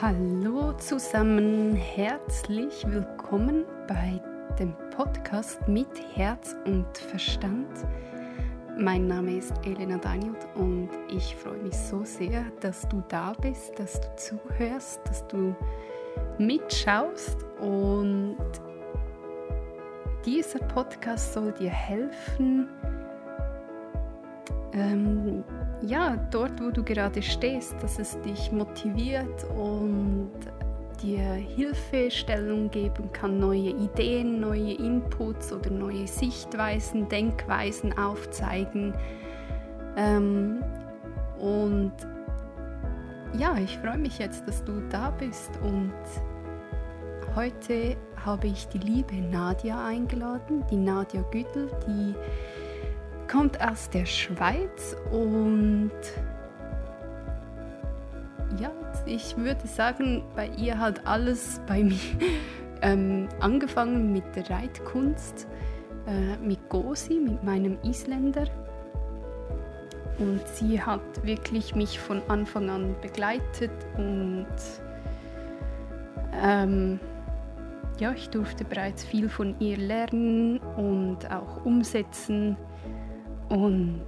Hallo zusammen, herzlich willkommen bei dem Podcast mit Herz und Verstand. Mein Name ist Elena Daniel und ich freue mich so sehr, dass du da bist, dass du zuhörst, dass du mitschaust und dieser Podcast soll dir helfen, ähm, ja, dort, wo du gerade stehst, dass es dich motiviert und dir Hilfestellung geben kann, neue Ideen, neue Inputs oder neue Sichtweisen, Denkweisen aufzeigen. Ähm, und ja, ich freue mich jetzt, dass du da bist und heute habe ich die liebe Nadia eingeladen, die Nadia Güdel, die kommt aus der Schweiz und ja, ich würde sagen, bei ihr hat alles bei mir ähm, angefangen mit der Reitkunst, äh, mit Gosi, mit meinem Isländer. Und sie hat wirklich mich von Anfang an begleitet und ähm, ja, ich durfte bereits viel von ihr lernen und auch umsetzen. Und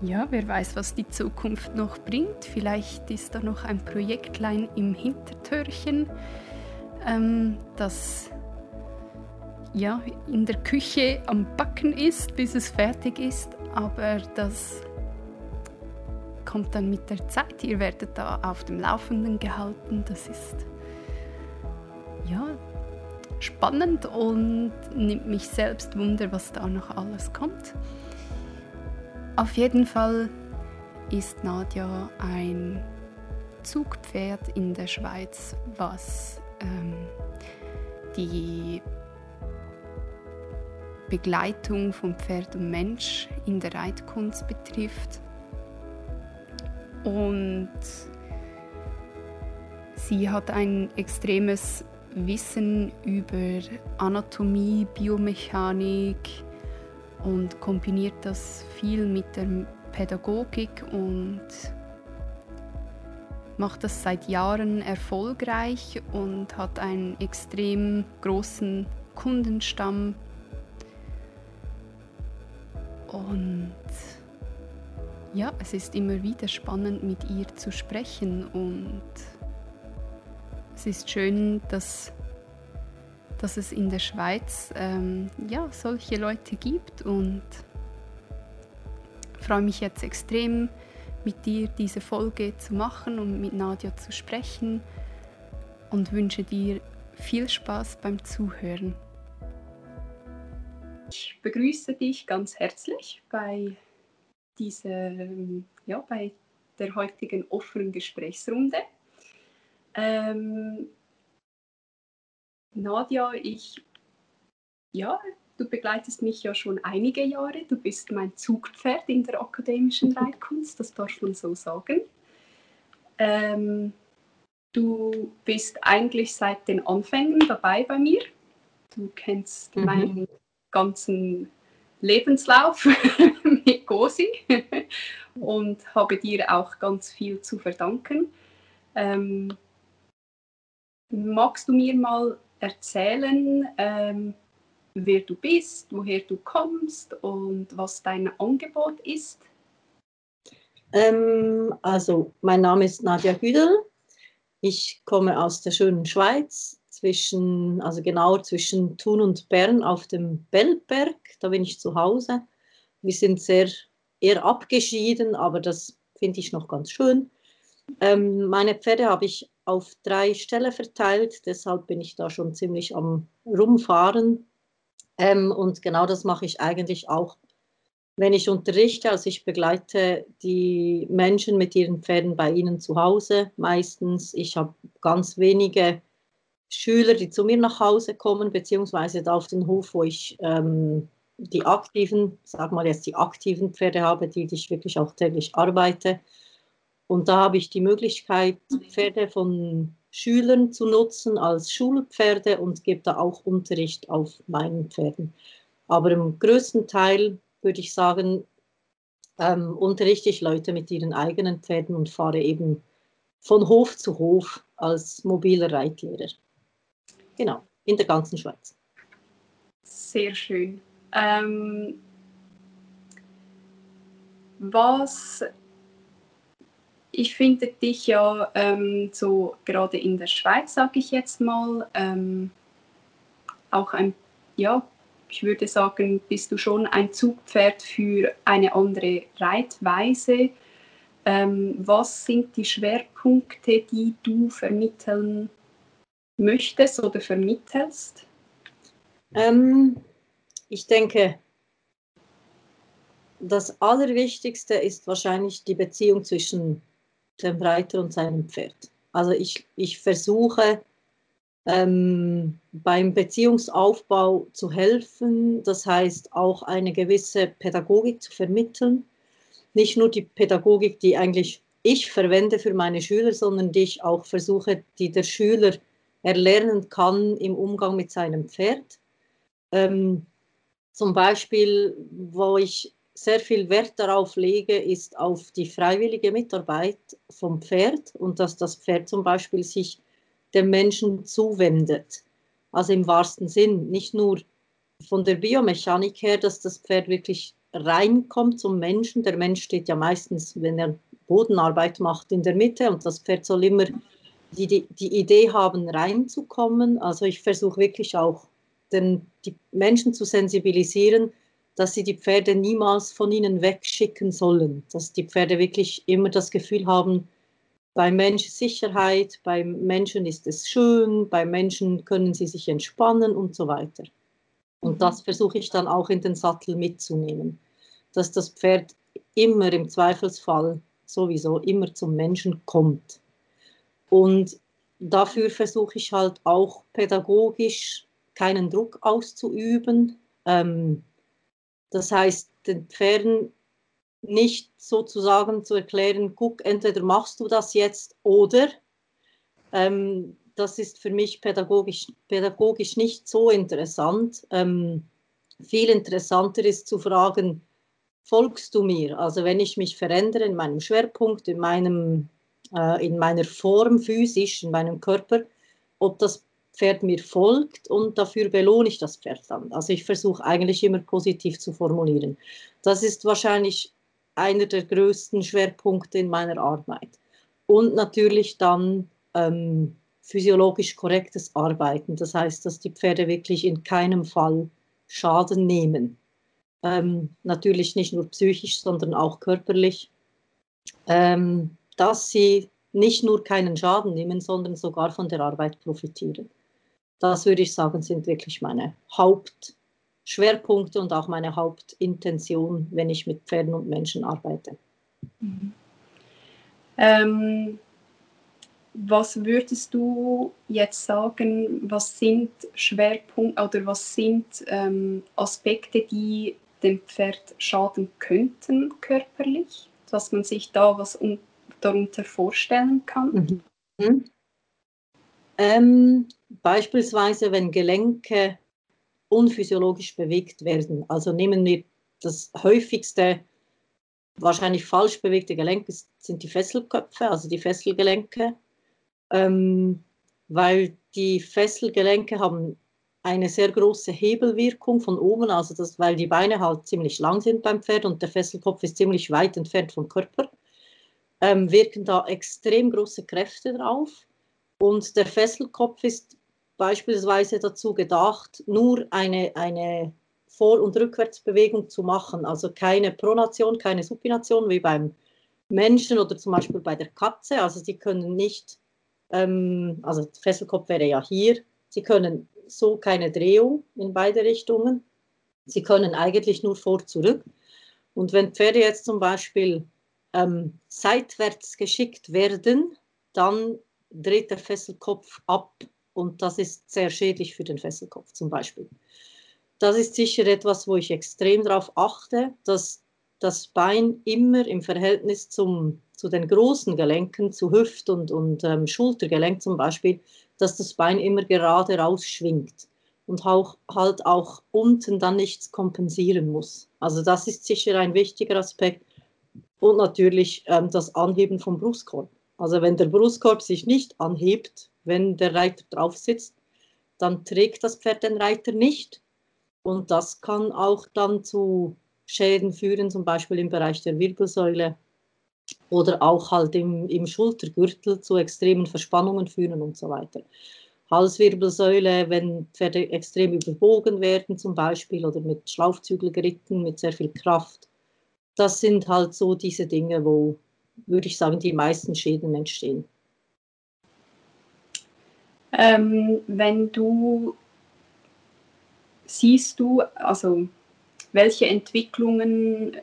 ja, wer weiß, was die Zukunft noch bringt. Vielleicht ist da noch ein Projektlein im Hintertürchen, ähm, das ja, in der Küche am Backen ist, bis es fertig ist. Aber das kommt dann mit der Zeit. Ihr werdet da auf dem Laufenden gehalten. Das ist ja spannend und nimmt mich selbst Wunder, was da noch alles kommt. Auf jeden Fall ist Nadja ein Zugpferd in der Schweiz, was ähm, die Begleitung von Pferd und Mensch in der Reitkunst betrifft. Und sie hat ein extremes Wissen über Anatomie, Biomechanik und kombiniert das viel mit der Pädagogik und macht das seit Jahren erfolgreich und hat einen extrem großen Kundenstamm. Und ja, es ist immer wieder spannend mit ihr zu sprechen und es ist schön, dass, dass es in der Schweiz ähm, ja, solche Leute gibt und freue mich jetzt extrem, mit dir diese Folge zu machen und mit Nadja zu sprechen und wünsche dir viel Spaß beim Zuhören. Ich begrüße dich ganz herzlich bei dieser, ja, bei der heutigen offenen Gesprächsrunde. Ähm, Nadja, ich, ja, du begleitest mich ja schon einige Jahre. Du bist mein Zugpferd in der akademischen Reitkunst, das darf man so sagen. Ähm, du bist eigentlich seit den Anfängen dabei bei mir. Du kennst mhm. meinen ganzen Lebenslauf mit Gosi und habe dir auch ganz viel zu verdanken. Ähm, Magst du mir mal erzählen, ähm, wer du bist, woher du kommst und was dein Angebot ist? Ähm, also, mein Name ist Nadja Hüdel. Ich komme aus der schönen Schweiz, zwischen, also genau zwischen Thun und Bern auf dem Bellberg. Da bin ich zu Hause. Wir sind sehr eher abgeschieden, aber das finde ich noch ganz schön. Ähm, meine Pferde habe ich auf drei Stellen verteilt, deshalb bin ich da schon ziemlich am Rumfahren. Ähm, und genau das mache ich eigentlich auch, wenn ich unterrichte. Also ich begleite die Menschen mit ihren Pferden bei ihnen zu Hause meistens. Ich habe ganz wenige Schüler, die zu mir nach Hause kommen, beziehungsweise da auf den Hof, wo ich ähm, die aktiven, sag mal jetzt die aktiven Pferde habe, die ich wirklich auch täglich arbeite. Und da habe ich die Möglichkeit, Pferde von Schülern zu nutzen als Schulpferde und gebe da auch Unterricht auf meinen Pferden. Aber im größten Teil würde ich sagen, ähm, unterrichte ich Leute mit ihren eigenen Pferden und fahre eben von Hof zu Hof als mobiler Reitlehrer. Genau, in der ganzen Schweiz. Sehr schön. Ähm, was ich finde dich ja ähm, so gerade in der Schweiz, sage ich jetzt mal, ähm, auch ein, ja, ich würde sagen, bist du schon ein Zugpferd für eine andere Reitweise. Ähm, was sind die Schwerpunkte, die du vermitteln möchtest oder vermittelst? Ähm, ich denke, das Allerwichtigste ist wahrscheinlich die Beziehung zwischen dem Reiter und seinem Pferd. Also ich, ich versuche ähm, beim Beziehungsaufbau zu helfen, das heißt auch eine gewisse Pädagogik zu vermitteln. Nicht nur die Pädagogik, die eigentlich ich verwende für meine Schüler, sondern die ich auch versuche, die der Schüler erlernen kann im Umgang mit seinem Pferd. Ähm, zum Beispiel, wo ich sehr viel Wert darauf lege, ist auf die freiwillige Mitarbeit vom Pferd und dass das Pferd zum Beispiel sich dem Menschen zuwendet. Also im wahrsten Sinn, nicht nur von der Biomechanik her, dass das Pferd wirklich reinkommt zum Menschen. Der Mensch steht ja meistens, wenn er Bodenarbeit macht, in der Mitte und das Pferd soll immer die, die, die Idee haben, reinzukommen. Also ich versuche wirklich auch den, die Menschen zu sensibilisieren, dass sie die Pferde niemals von ihnen wegschicken sollen, dass die Pferde wirklich immer das Gefühl haben, beim Menschen Sicherheit, beim Menschen ist es schön, beim Menschen können sie sich entspannen und so weiter. Und das versuche ich dann auch in den Sattel mitzunehmen, dass das Pferd immer im Zweifelsfall sowieso immer zum Menschen kommt. Und dafür versuche ich halt auch pädagogisch keinen Druck auszuüben. Ähm, das heißt, den Pferden nicht sozusagen zu erklären, guck, entweder machst du das jetzt oder. Ähm, das ist für mich pädagogisch, pädagogisch nicht so interessant. Ähm, viel interessanter ist zu fragen, folgst du mir? Also wenn ich mich verändere in meinem Schwerpunkt, in, meinem, äh, in meiner Form physisch, in meinem Körper, ob das Pferd mir folgt und dafür belohne ich das Pferd dann. Also ich versuche eigentlich immer positiv zu formulieren. Das ist wahrscheinlich einer der größten Schwerpunkte in meiner Arbeit. Und natürlich dann ähm, physiologisch korrektes Arbeiten. Das heißt, dass die Pferde wirklich in keinem Fall Schaden nehmen. Ähm, natürlich nicht nur psychisch, sondern auch körperlich. Ähm, dass sie nicht nur keinen Schaden nehmen, sondern sogar von der Arbeit profitieren das würde ich sagen, sind wirklich meine Hauptschwerpunkte und auch meine Hauptintention, wenn ich mit Pferden und Menschen arbeite. Mhm. Ähm, was würdest du jetzt sagen, was sind Schwerpunkte oder was sind ähm, Aspekte, die dem Pferd schaden könnten körperlich, dass man sich da was um, darunter vorstellen kann? Mhm. Ähm, beispielsweise, wenn Gelenke unphysiologisch bewegt werden. Also nehmen wir das häufigste, wahrscheinlich falsch bewegte Gelenk sind die Fesselköpfe, also die Fesselgelenke, ähm, weil die Fesselgelenke haben eine sehr große Hebelwirkung von oben, also das, weil die Beine halt ziemlich lang sind beim Pferd und der Fesselkopf ist ziemlich weit entfernt vom Körper, ähm, wirken da extrem große Kräfte drauf. Und der Fesselkopf ist beispielsweise dazu gedacht, nur eine, eine Vor- und Rückwärtsbewegung zu machen, also keine Pronation, keine Supination wie beim Menschen oder zum Beispiel bei der Katze. Also sie können nicht, ähm, also Fesselkopf wäre ja hier, sie können so keine Drehung in beide Richtungen. Sie können eigentlich nur vor, zurück. Und wenn Pferde jetzt zum Beispiel ähm, seitwärts geschickt werden, dann dreht der Fesselkopf ab und das ist sehr schädlich für den Fesselkopf zum Beispiel. Das ist sicher etwas, wo ich extrem darauf achte, dass das Bein immer im Verhältnis zum, zu den großen Gelenken, zu Hüft- und, und ähm, Schultergelenk zum Beispiel, dass das Bein immer gerade rausschwingt und auch, halt auch unten dann nichts kompensieren muss. Also das ist sicher ein wichtiger Aspekt. Und natürlich ähm, das Anheben vom Brustkorb. Also wenn der Brustkorb sich nicht anhebt, wenn der Reiter drauf sitzt, dann trägt das Pferd den Reiter nicht. Und das kann auch dann zu Schäden führen, zum Beispiel im Bereich der Wirbelsäule oder auch halt im, im Schultergürtel zu extremen Verspannungen führen und so weiter. Halswirbelsäule, wenn Pferde extrem überbogen werden zum Beispiel oder mit Schlaufzügel geritten, mit sehr viel Kraft. Das sind halt so diese Dinge, wo, würde ich sagen, die meisten Schäden entstehen. Ähm, wenn du siehst du, also welche Entwicklungen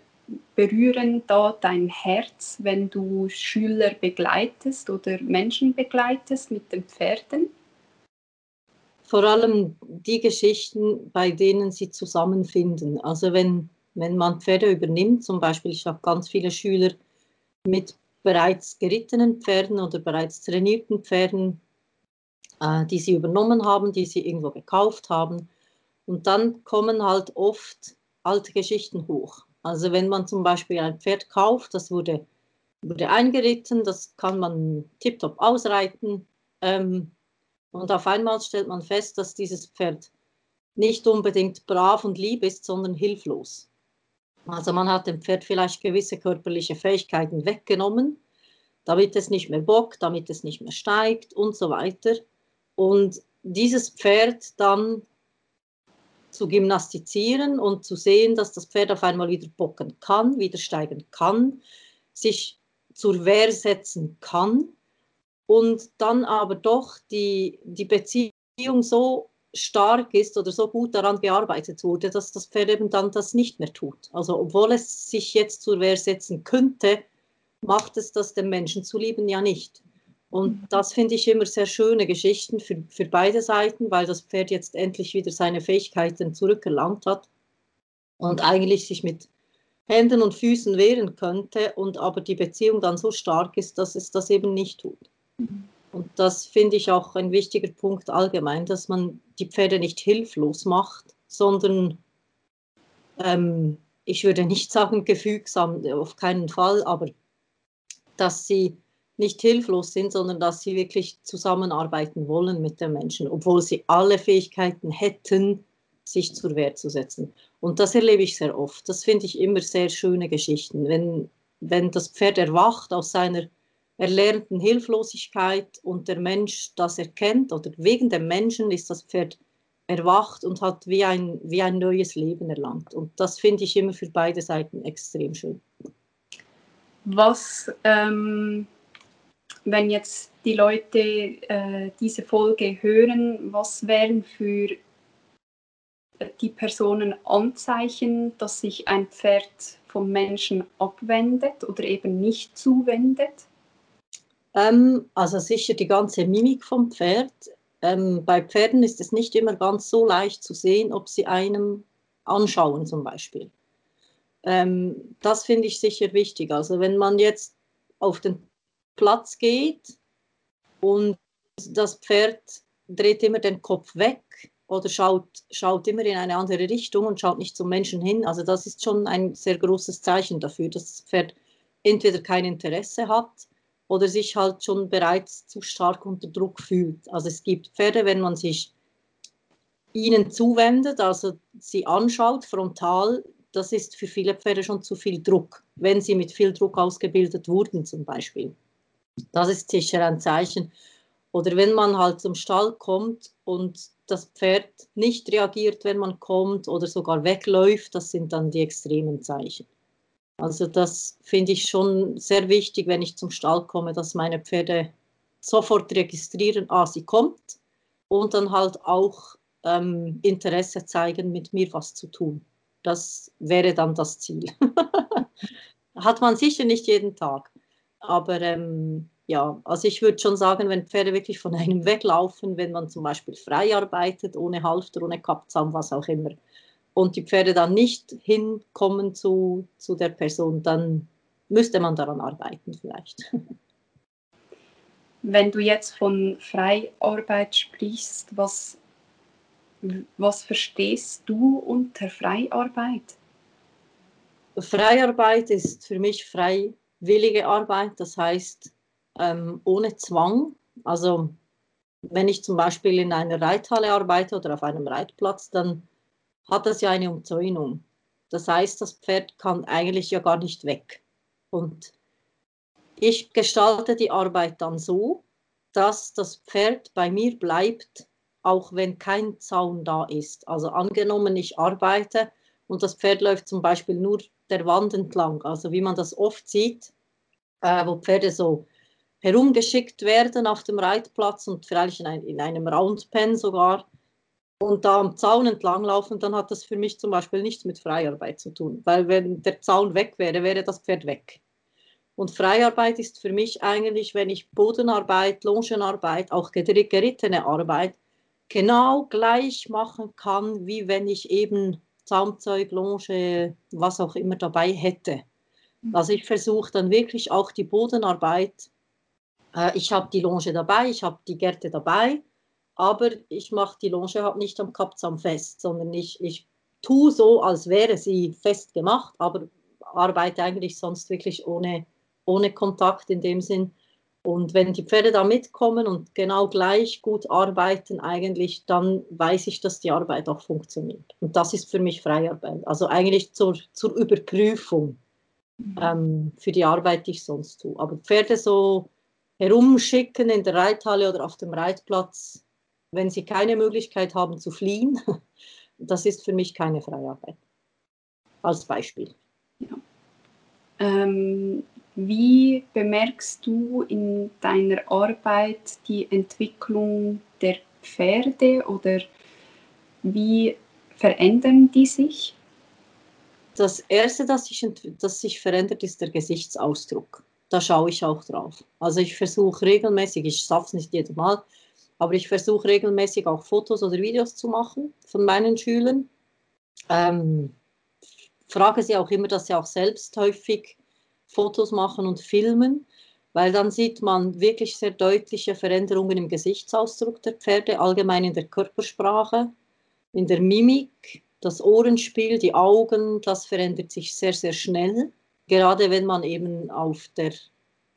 berühren da dein Herz, wenn du Schüler begleitest oder Menschen begleitest mit den Pferden? Vor allem die Geschichten, bei denen sie zusammenfinden. Also wenn, wenn man Pferde übernimmt, zum Beispiel, ich habe ganz viele Schüler mit bereits gerittenen Pferden oder bereits trainierten Pferden, äh, die sie übernommen haben, die sie irgendwo gekauft haben. Und dann kommen halt oft alte Geschichten hoch. Also wenn man zum Beispiel ein Pferd kauft, das wurde, wurde eingeritten, das kann man tiptop ausreiten. Ähm, und auf einmal stellt man fest, dass dieses Pferd nicht unbedingt brav und lieb ist, sondern hilflos. Also man hat dem Pferd vielleicht gewisse körperliche Fähigkeiten weggenommen, damit es nicht mehr bockt, damit es nicht mehr steigt und so weiter. Und dieses Pferd dann zu gymnastizieren und zu sehen, dass das Pferd auf einmal wieder bocken kann, wieder steigen kann, sich zur Wehr setzen kann und dann aber doch die, die Beziehung so stark ist oder so gut daran bearbeitet wurde, dass das Pferd eben dann das nicht mehr tut. Also obwohl es sich jetzt zur Wehr setzen könnte, macht es das dem Menschen zu lieben ja nicht. Und mhm. das finde ich immer sehr schöne Geschichten für, für beide Seiten, weil das Pferd jetzt endlich wieder seine Fähigkeiten zurückerlangt hat und eigentlich sich mit Händen und Füßen wehren könnte und aber die Beziehung dann so stark ist, dass es das eben nicht tut. Mhm. Und das finde ich auch ein wichtiger Punkt allgemein, dass man die Pferde nicht hilflos macht, sondern ähm, ich würde nicht sagen gefügsam, auf keinen Fall, aber dass sie nicht hilflos sind, sondern dass sie wirklich zusammenarbeiten wollen mit den Menschen, obwohl sie alle Fähigkeiten hätten, sich zur Wehr zu setzen. Und das erlebe ich sehr oft. Das finde ich immer sehr schöne Geschichten. Wenn, wenn das Pferd erwacht aus seiner erlernten Hilflosigkeit und der Mensch das erkennt oder wegen dem Menschen ist das Pferd erwacht und hat wie ein, wie ein neues Leben erlangt. Und das finde ich immer für beide Seiten extrem schön. Was ähm, wenn jetzt die Leute äh, diese Folge hören, was wären für die Personen Anzeichen, dass sich ein Pferd vom Menschen abwendet oder eben nicht zuwendet? Ähm, also sicher die ganze Mimik vom Pferd. Ähm, bei Pferden ist es nicht immer ganz so leicht zu sehen, ob sie einem anschauen zum Beispiel. Ähm, das finde ich sicher wichtig. Also wenn man jetzt auf den Platz geht und das Pferd dreht immer den Kopf weg oder schaut, schaut immer in eine andere Richtung und schaut nicht zum Menschen hin. Also das ist schon ein sehr großes Zeichen dafür, dass das Pferd entweder kein Interesse hat oder sich halt schon bereits zu stark unter Druck fühlt. Also es gibt Pferde, wenn man sich ihnen zuwendet, also sie anschaut frontal, das ist für viele Pferde schon zu viel Druck, wenn sie mit viel Druck ausgebildet wurden zum Beispiel. Das ist sicher ein Zeichen. Oder wenn man halt zum Stall kommt und das Pferd nicht reagiert, wenn man kommt oder sogar wegläuft, das sind dann die extremen Zeichen. Also das finde ich schon sehr wichtig, wenn ich zum Stall komme, dass meine Pferde sofort registrieren, ah, sie kommt und dann halt auch ähm, Interesse zeigen, mit mir was zu tun. Das wäre dann das Ziel. Hat man sicher nicht jeden Tag. Aber ähm, ja, also ich würde schon sagen, wenn Pferde wirklich von einem weglaufen, wenn man zum Beispiel frei arbeitet, ohne Halfter, ohne Kappzaum, was auch immer, und die Pferde dann nicht hinkommen zu, zu der Person, dann müsste man daran arbeiten vielleicht. Wenn du jetzt von Freiarbeit sprichst, was, was verstehst du unter Freiarbeit? Freiarbeit ist für mich frei willige Arbeit. Das heißt, ähm, ohne Zwang. Also wenn ich zum Beispiel in einer Reithalle arbeite oder auf einem Reitplatz, dann hat das ja eine Umzäunung. Das heißt, das Pferd kann eigentlich ja gar nicht weg. Und ich gestalte die Arbeit dann so, dass das Pferd bei mir bleibt, auch wenn kein Zaun da ist. Also angenommen, ich arbeite und das Pferd läuft zum Beispiel nur der Wand entlang, also wie man das oft sieht, äh, wo Pferde so herumgeschickt werden auf dem Reitplatz und vielleicht in, ein, in einem Roundpen sogar und da am Zaun entlang laufen, dann hat das für mich zum Beispiel nichts mit Freiarbeit zu tun, weil wenn der Zaun weg wäre, wäre das Pferd weg. Und Freiarbeit ist für mich eigentlich, wenn ich Bodenarbeit, Longenarbeit, auch gerittene Arbeit genau gleich machen kann, wie wenn ich eben Zaumzeug, Longe, was auch immer dabei hätte. Mhm. Also ich versuche dann wirklich auch die Bodenarbeit äh, ich habe die Longe dabei, ich habe die Gerte dabei, aber ich mache die Longe halt nicht am Kappzaum fest, sondern ich, ich tue so, als wäre sie fest gemacht, aber arbeite eigentlich sonst wirklich ohne, ohne Kontakt in dem Sinn. Und wenn die Pferde da mitkommen und genau gleich gut arbeiten, eigentlich, dann weiß ich, dass die Arbeit auch funktioniert. Und das ist für mich Freiarbeit. Also eigentlich zur, zur Überprüfung mhm. ähm, für die Arbeit, die ich sonst tue. Aber Pferde so herumschicken in der Reithalle oder auf dem Reitplatz, wenn sie keine Möglichkeit haben zu fliehen. Das ist für mich keine Freiarbeit. Als Beispiel. Ja. Ähm, wie bemerkst du in deiner Arbeit die Entwicklung der Pferde oder wie verändern die sich? Das Erste, das sich, das sich verändert, ist der Gesichtsausdruck da schaue ich auch drauf. Also ich versuche regelmäßig, ich schaffe es nicht jedes Mal, aber ich versuche regelmäßig auch Fotos oder Videos zu machen von meinen Schülern. Ähm, frage sie auch immer, dass sie auch selbst häufig Fotos machen und filmen, weil dann sieht man wirklich sehr deutliche Veränderungen im Gesichtsausdruck der Pferde, allgemein in der Körpersprache, in der Mimik, das Ohrenspiel, die Augen, das verändert sich sehr, sehr schnell gerade wenn man eben auf der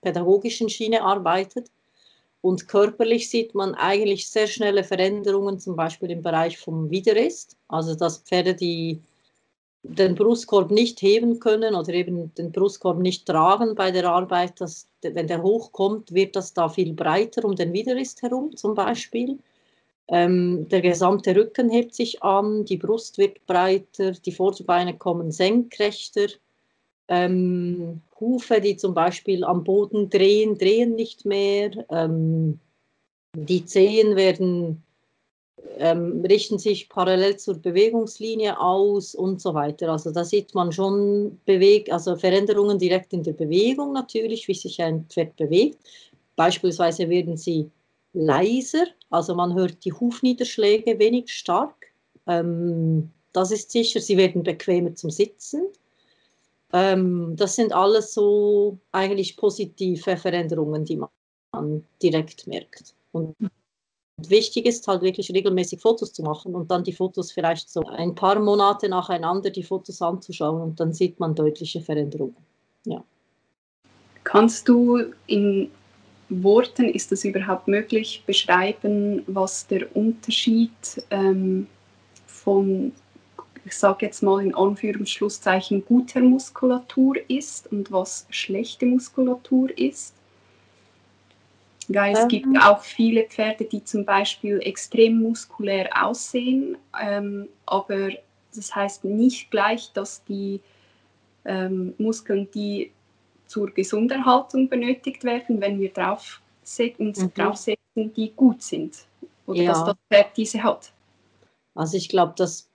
pädagogischen Schiene arbeitet. Und körperlich sieht man eigentlich sehr schnelle Veränderungen, zum Beispiel im Bereich vom Widerrist, also dass Pferde, die den Brustkorb nicht heben können oder eben den Brustkorb nicht tragen bei der Arbeit, dass, wenn der hochkommt, wird das da viel breiter um den Widerrist herum zum Beispiel. Ähm, der gesamte Rücken hebt sich an, die Brust wird breiter, die Vorderbeine kommen senkrechter, ähm, Hufe, die zum Beispiel am Boden drehen, drehen nicht mehr. Ähm, die Zehen werden, ähm, richten sich parallel zur Bewegungslinie aus und so weiter. Also da sieht man schon Beweg also Veränderungen direkt in der Bewegung natürlich, wie sich ein Pferd bewegt. Beispielsweise werden sie leiser, also man hört die Hufniederschläge wenig stark. Ähm, das ist sicher, sie werden bequemer zum Sitzen. Ähm, das sind alles so eigentlich positive Veränderungen, die man direkt merkt. Und wichtig ist halt wirklich regelmäßig Fotos zu machen und dann die Fotos vielleicht so ein paar Monate nacheinander die Fotos anzuschauen und dann sieht man deutliche Veränderungen. Ja. Kannst du in Worten, ist das überhaupt möglich, beschreiben, was der Unterschied ähm, von ich sage jetzt mal in Anführungsschlusszeichen, guter Muskulatur ist und was schlechte Muskulatur ist. Weil es gibt ähm. auch viele Pferde, die zum Beispiel extrem muskulär aussehen, ähm, aber das heißt nicht gleich, dass die ähm, Muskeln, die zur Gesunderhaltung benötigt werden, wenn wir drauf uns mhm. draufsetzen, die gut sind oder ja. dass das Pferd diese hat. Also ich glaube, dass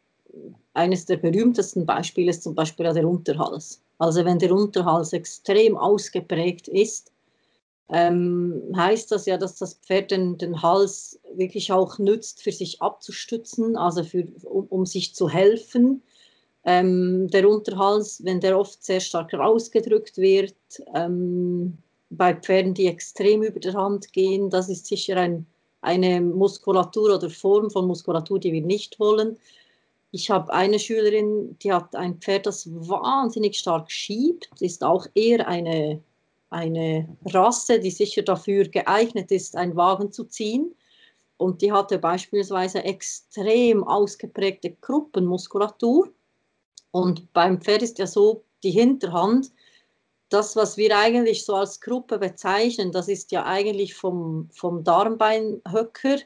eines der berühmtesten Beispiele ist zum Beispiel der Unterhals. Also wenn der Unterhals extrem ausgeprägt ist, ähm, heißt das ja, dass das Pferd den, den, Hals wirklich auch nützt, für sich abzustützen, also für, um, um sich zu helfen. Ähm, der Unterhals, wenn der oft sehr stark rausgedrückt wird, ähm, bei Pferden, die extrem über der Hand gehen, das ist sicher ein, eine Muskulatur oder Form von Muskulatur, die wir nicht wollen. Ich habe eine Schülerin, die hat ein Pferd, das wahnsinnig stark schiebt, ist auch eher eine eine Rasse, die sicher dafür geeignet ist, einen Wagen zu ziehen. Und die hatte beispielsweise extrem ausgeprägte Gruppenmuskulatur. Und beim Pferd ist ja so, die Hinterhand, das, was wir eigentlich so als Gruppe bezeichnen, das ist ja eigentlich vom, vom Darmbeinhöcker,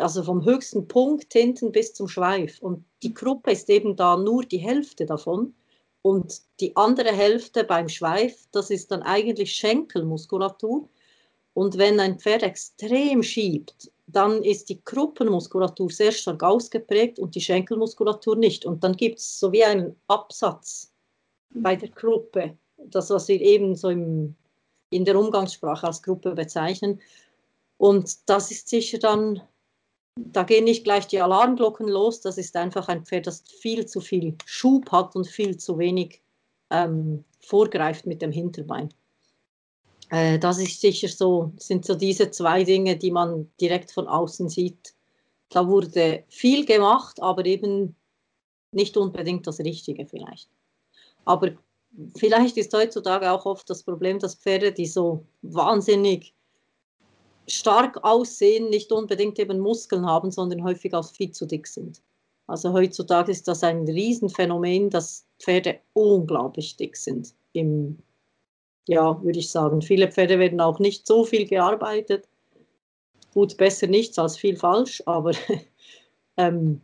also vom höchsten Punkt hinten bis zum Schweif. Und die Gruppe ist eben da nur die Hälfte davon. Und die andere Hälfte beim Schweif, das ist dann eigentlich Schenkelmuskulatur. Und wenn ein Pferd extrem schiebt, dann ist die Gruppenmuskulatur sehr stark ausgeprägt und die Schenkelmuskulatur nicht. Und dann gibt es so wie einen Absatz bei der Gruppe, das, was wir eben so im, in der Umgangssprache als Gruppe bezeichnen. Und das ist sicher dann, da gehen nicht gleich die Alarmglocken los, das ist einfach ein Pferd, das viel zu viel Schub hat und viel zu wenig ähm, vorgreift mit dem Hinterbein. Äh, das ist sicher so, sind so diese zwei Dinge, die man direkt von außen sieht. Da wurde viel gemacht, aber eben nicht unbedingt das Richtige vielleicht. Aber vielleicht ist heutzutage auch oft das Problem, dass Pferde, die so wahnsinnig stark aussehen, nicht unbedingt eben Muskeln haben, sondern häufig auch viel zu dick sind. Also heutzutage ist das ein Riesenphänomen, dass Pferde unglaublich dick sind im ja, würde ich sagen. Viele Pferde werden auch nicht so viel gearbeitet. Gut, besser nichts als viel falsch, aber ähm,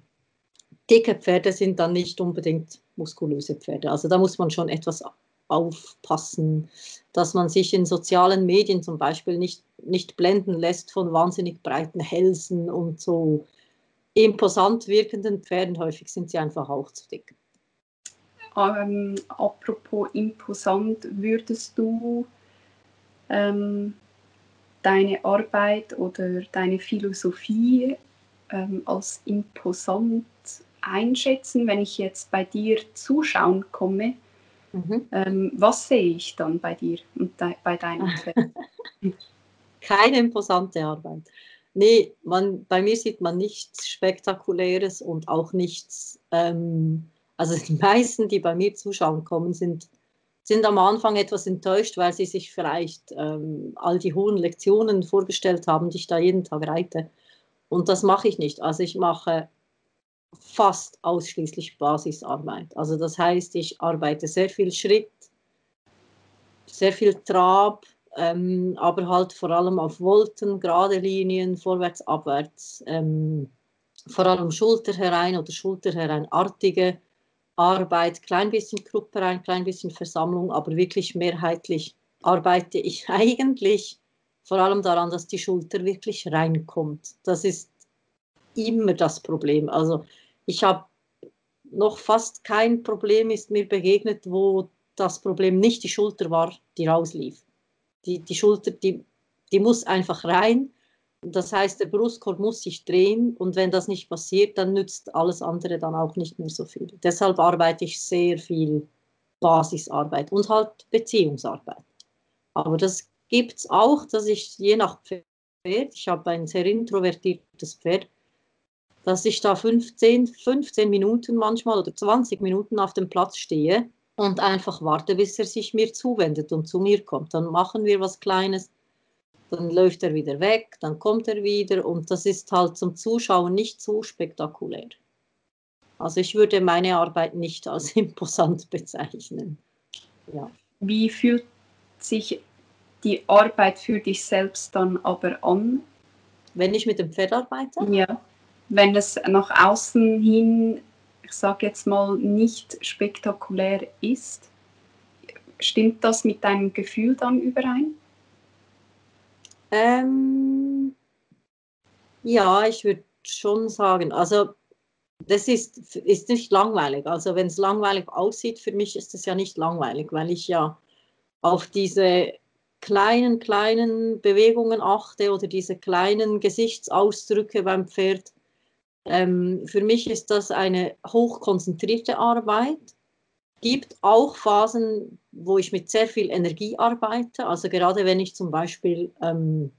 dicke Pferde sind dann nicht unbedingt muskulöse Pferde. Also da muss man schon etwas aufpassen, dass man sich in sozialen Medien zum Beispiel nicht, nicht blenden lässt von wahnsinnig breiten Hälsen und so imposant wirkenden Pferden. Häufig sind sie einfach auch zu dick. Ähm, apropos imposant, würdest du ähm, deine Arbeit oder deine Philosophie ähm, als imposant einschätzen, wenn ich jetzt bei dir zuschauen komme? Mhm. Ähm, was sehe ich dann bei dir und de bei deinem Pferd? Keine imposante Arbeit. Nee, man, bei mir sieht man nichts Spektakuläres und auch nichts ähm, also die meisten, die bei mir zuschauen kommen, sind, sind am Anfang etwas enttäuscht, weil sie sich vielleicht ähm, all die hohen Lektionen vorgestellt haben, die ich da jeden Tag reite. Und das mache ich nicht. Also ich mache fast ausschließlich Basisarbeit. Also das heißt, ich arbeite sehr viel Schritt, sehr viel Trab, ähm, aber halt vor allem auf Volten, gerade Linien, vorwärts, abwärts, ähm, vor allem Schulter herein oder Schulter hereinartige Arbeit, klein bisschen Gruppe rein, klein bisschen Versammlung, aber wirklich mehrheitlich arbeite ich eigentlich vor allem daran, dass die Schulter wirklich reinkommt. Das ist immer das Problem. Also ich habe noch fast kein Problem ist mir begegnet, wo das Problem nicht die Schulter war, die rauslief. Die, die Schulter, die, die muss einfach rein das heißt, der Brustkorb muss sich drehen und wenn das nicht passiert, dann nützt alles andere dann auch nicht mehr so viel. Deshalb arbeite ich sehr viel Basisarbeit und halt Beziehungsarbeit. Aber das gibt es auch, dass ich je nach Pferd, ich habe ein sehr introvertiertes Pferd, dass ich da 15, 15 Minuten manchmal oder 20 Minuten auf dem Platz stehe und einfach warte, bis er sich mir zuwendet und zu mir kommt. Dann machen wir was Kleines, dann läuft er wieder weg, dann kommt er wieder und das ist halt zum Zuschauen nicht so spektakulär. Also ich würde meine Arbeit nicht als imposant bezeichnen. Ja. Wie fühlt sich die Arbeit für dich selbst dann aber an? Wenn ich mit dem Pferd arbeite? Ja. Wenn es nach außen hin, ich sage jetzt mal, nicht spektakulär ist, stimmt das mit deinem Gefühl dann überein? Ähm, ja, ich würde schon sagen, also das ist, ist nicht langweilig. Also wenn es langweilig aussieht, für mich ist es ja nicht langweilig, weil ich ja auf diese kleinen, kleinen Bewegungen achte oder diese kleinen Gesichtsausdrücke beim Pferd. Ähm, für mich ist das eine hochkonzentrierte Arbeit gibt auch Phasen, wo ich mit sehr viel Energie arbeite. Also gerade wenn ich zum Beispiel ähm,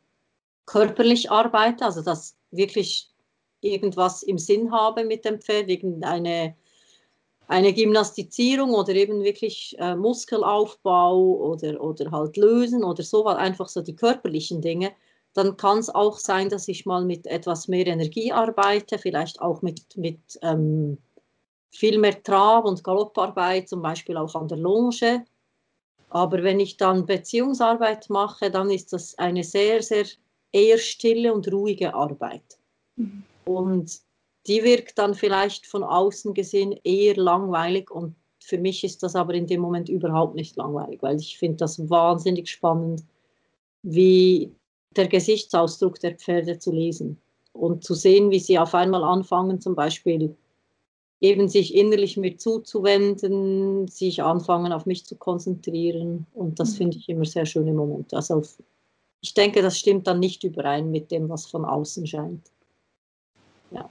körperlich arbeite, also dass wirklich irgendwas im Sinn habe mit dem Pferd, irgendeine eine Gymnastizierung oder eben wirklich äh, Muskelaufbau oder, oder halt Lösen oder so, einfach so die körperlichen Dinge, dann kann es auch sein, dass ich mal mit etwas mehr Energie arbeite, vielleicht auch mit, mit ähm, viel mehr Trab- und Galopparbeit, zum Beispiel auch an der Longe. Aber wenn ich dann Beziehungsarbeit mache, dann ist das eine sehr, sehr eher stille und ruhige Arbeit. Mhm. Und die wirkt dann vielleicht von außen gesehen eher langweilig und für mich ist das aber in dem Moment überhaupt nicht langweilig, weil ich finde das wahnsinnig spannend, wie der Gesichtsausdruck der Pferde zu lesen und zu sehen, wie sie auf einmal anfangen, zum Beispiel eben sich innerlich mir zuzuwenden, sich anfangen auf mich zu konzentrieren und das mhm. finde ich immer sehr schöne Momente. Also ich denke, das stimmt dann nicht überein mit dem, was von außen scheint. Ja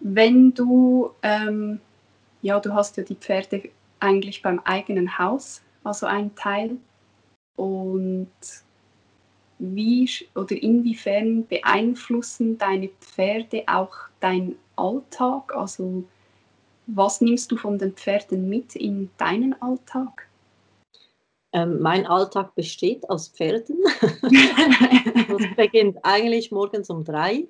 wenn du, ähm, ja, du hast ja die Pferde eigentlich beim eigenen Haus, also ein Teil. Und wie oder inwiefern beeinflussen deine Pferde auch deinen Alltag? Also was nimmst du von den Pferden mit in deinen Alltag? Ähm, mein Alltag besteht aus Pferden. das beginnt eigentlich morgens um drei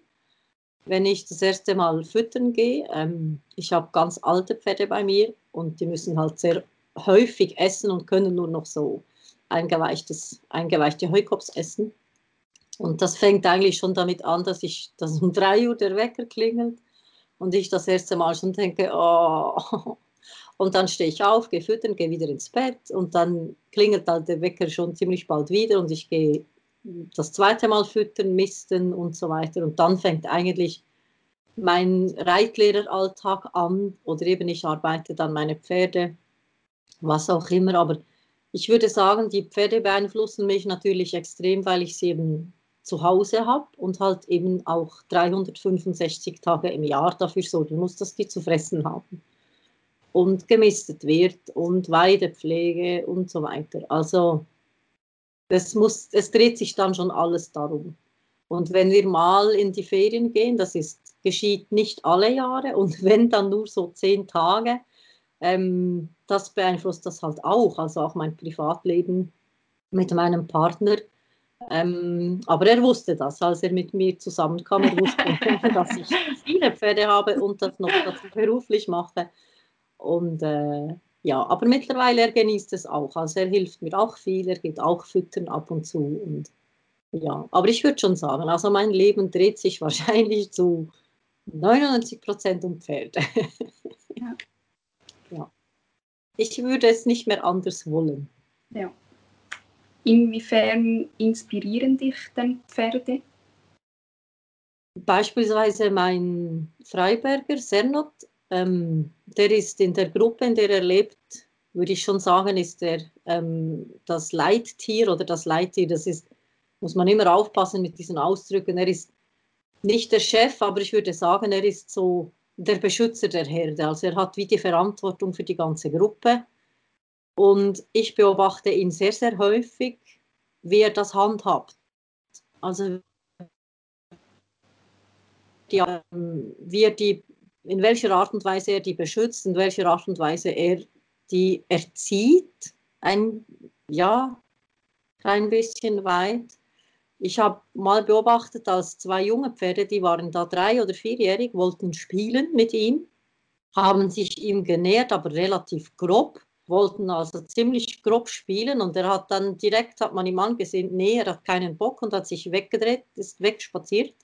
wenn ich das erste Mal füttern gehe. Ähm, ich habe ganz alte Pferde bei mir und die müssen halt sehr häufig essen und können nur noch so eingeweichtes, eingeweichte Heukops essen. Und das fängt eigentlich schon damit an, dass ich, dass um 3 Uhr der Wecker klingelt und ich das erste Mal schon denke, oh. Und dann stehe ich auf, gehe füttern, gehe wieder ins Bett und dann klingelt halt der Wecker schon ziemlich bald wieder und ich gehe das zweite Mal füttern, misten und so weiter. Und dann fängt eigentlich mein Reitlehreralltag an oder eben ich arbeite dann meine Pferde, was auch immer. Aber ich würde sagen, die Pferde beeinflussen mich natürlich extrem, weil ich sie eben zu Hause habe und halt eben auch 365 Tage im Jahr dafür sorgen muss, dass die zu fressen haben und gemistet wird und Weidepflege und so weiter. Also das muss, es dreht sich dann schon alles darum. Und wenn wir mal in die Ferien gehen, das ist, geschieht nicht alle Jahre und wenn dann nur so zehn Tage, ähm, das beeinflusst das halt auch, also auch mein Privatleben mit meinem Partner. Ähm, aber er wusste das, als er mit mir zusammenkam. Er wusste, dass ich viele Pferde habe und das noch dazu beruflich mache. Und äh, ja, aber mittlerweile er genießt es auch. Also er hilft mir auch viel, er geht auch füttern ab und zu. Und ja, aber ich würde schon sagen, also mein Leben dreht sich wahrscheinlich zu 99 Prozent um Pferde. Ja. ja. Ich würde es nicht mehr anders wollen. Ja. Inwiefern inspirieren dich denn Pferde? Beispielsweise mein Freiberger Sernot ähm, der ist in der Gruppe, in der er lebt, würde ich schon sagen, ist er ähm, das Leittier oder das Leittier. Das ist, muss man immer aufpassen mit diesen Ausdrücken. Er ist nicht der Chef, aber ich würde sagen, er ist so der Beschützer der Herde. Also er hat wie die Verantwortung für die ganze Gruppe. Und ich beobachte ihn sehr, sehr häufig, wie er das handhabt. Also die, ähm, wie er die in welcher Art und Weise er die beschützt, in welcher Art und Weise er die erzieht, ein, ja, ein bisschen weit. Ich habe mal beobachtet, als zwei junge Pferde, die waren da drei- oder vierjährig, wollten spielen mit ihm, haben sich ihm genähert, aber relativ grob, wollten also ziemlich grob spielen und er hat dann direkt, hat man ihm angesehen, nee, er hat keinen Bock und hat sich weggedreht, ist wegspaziert.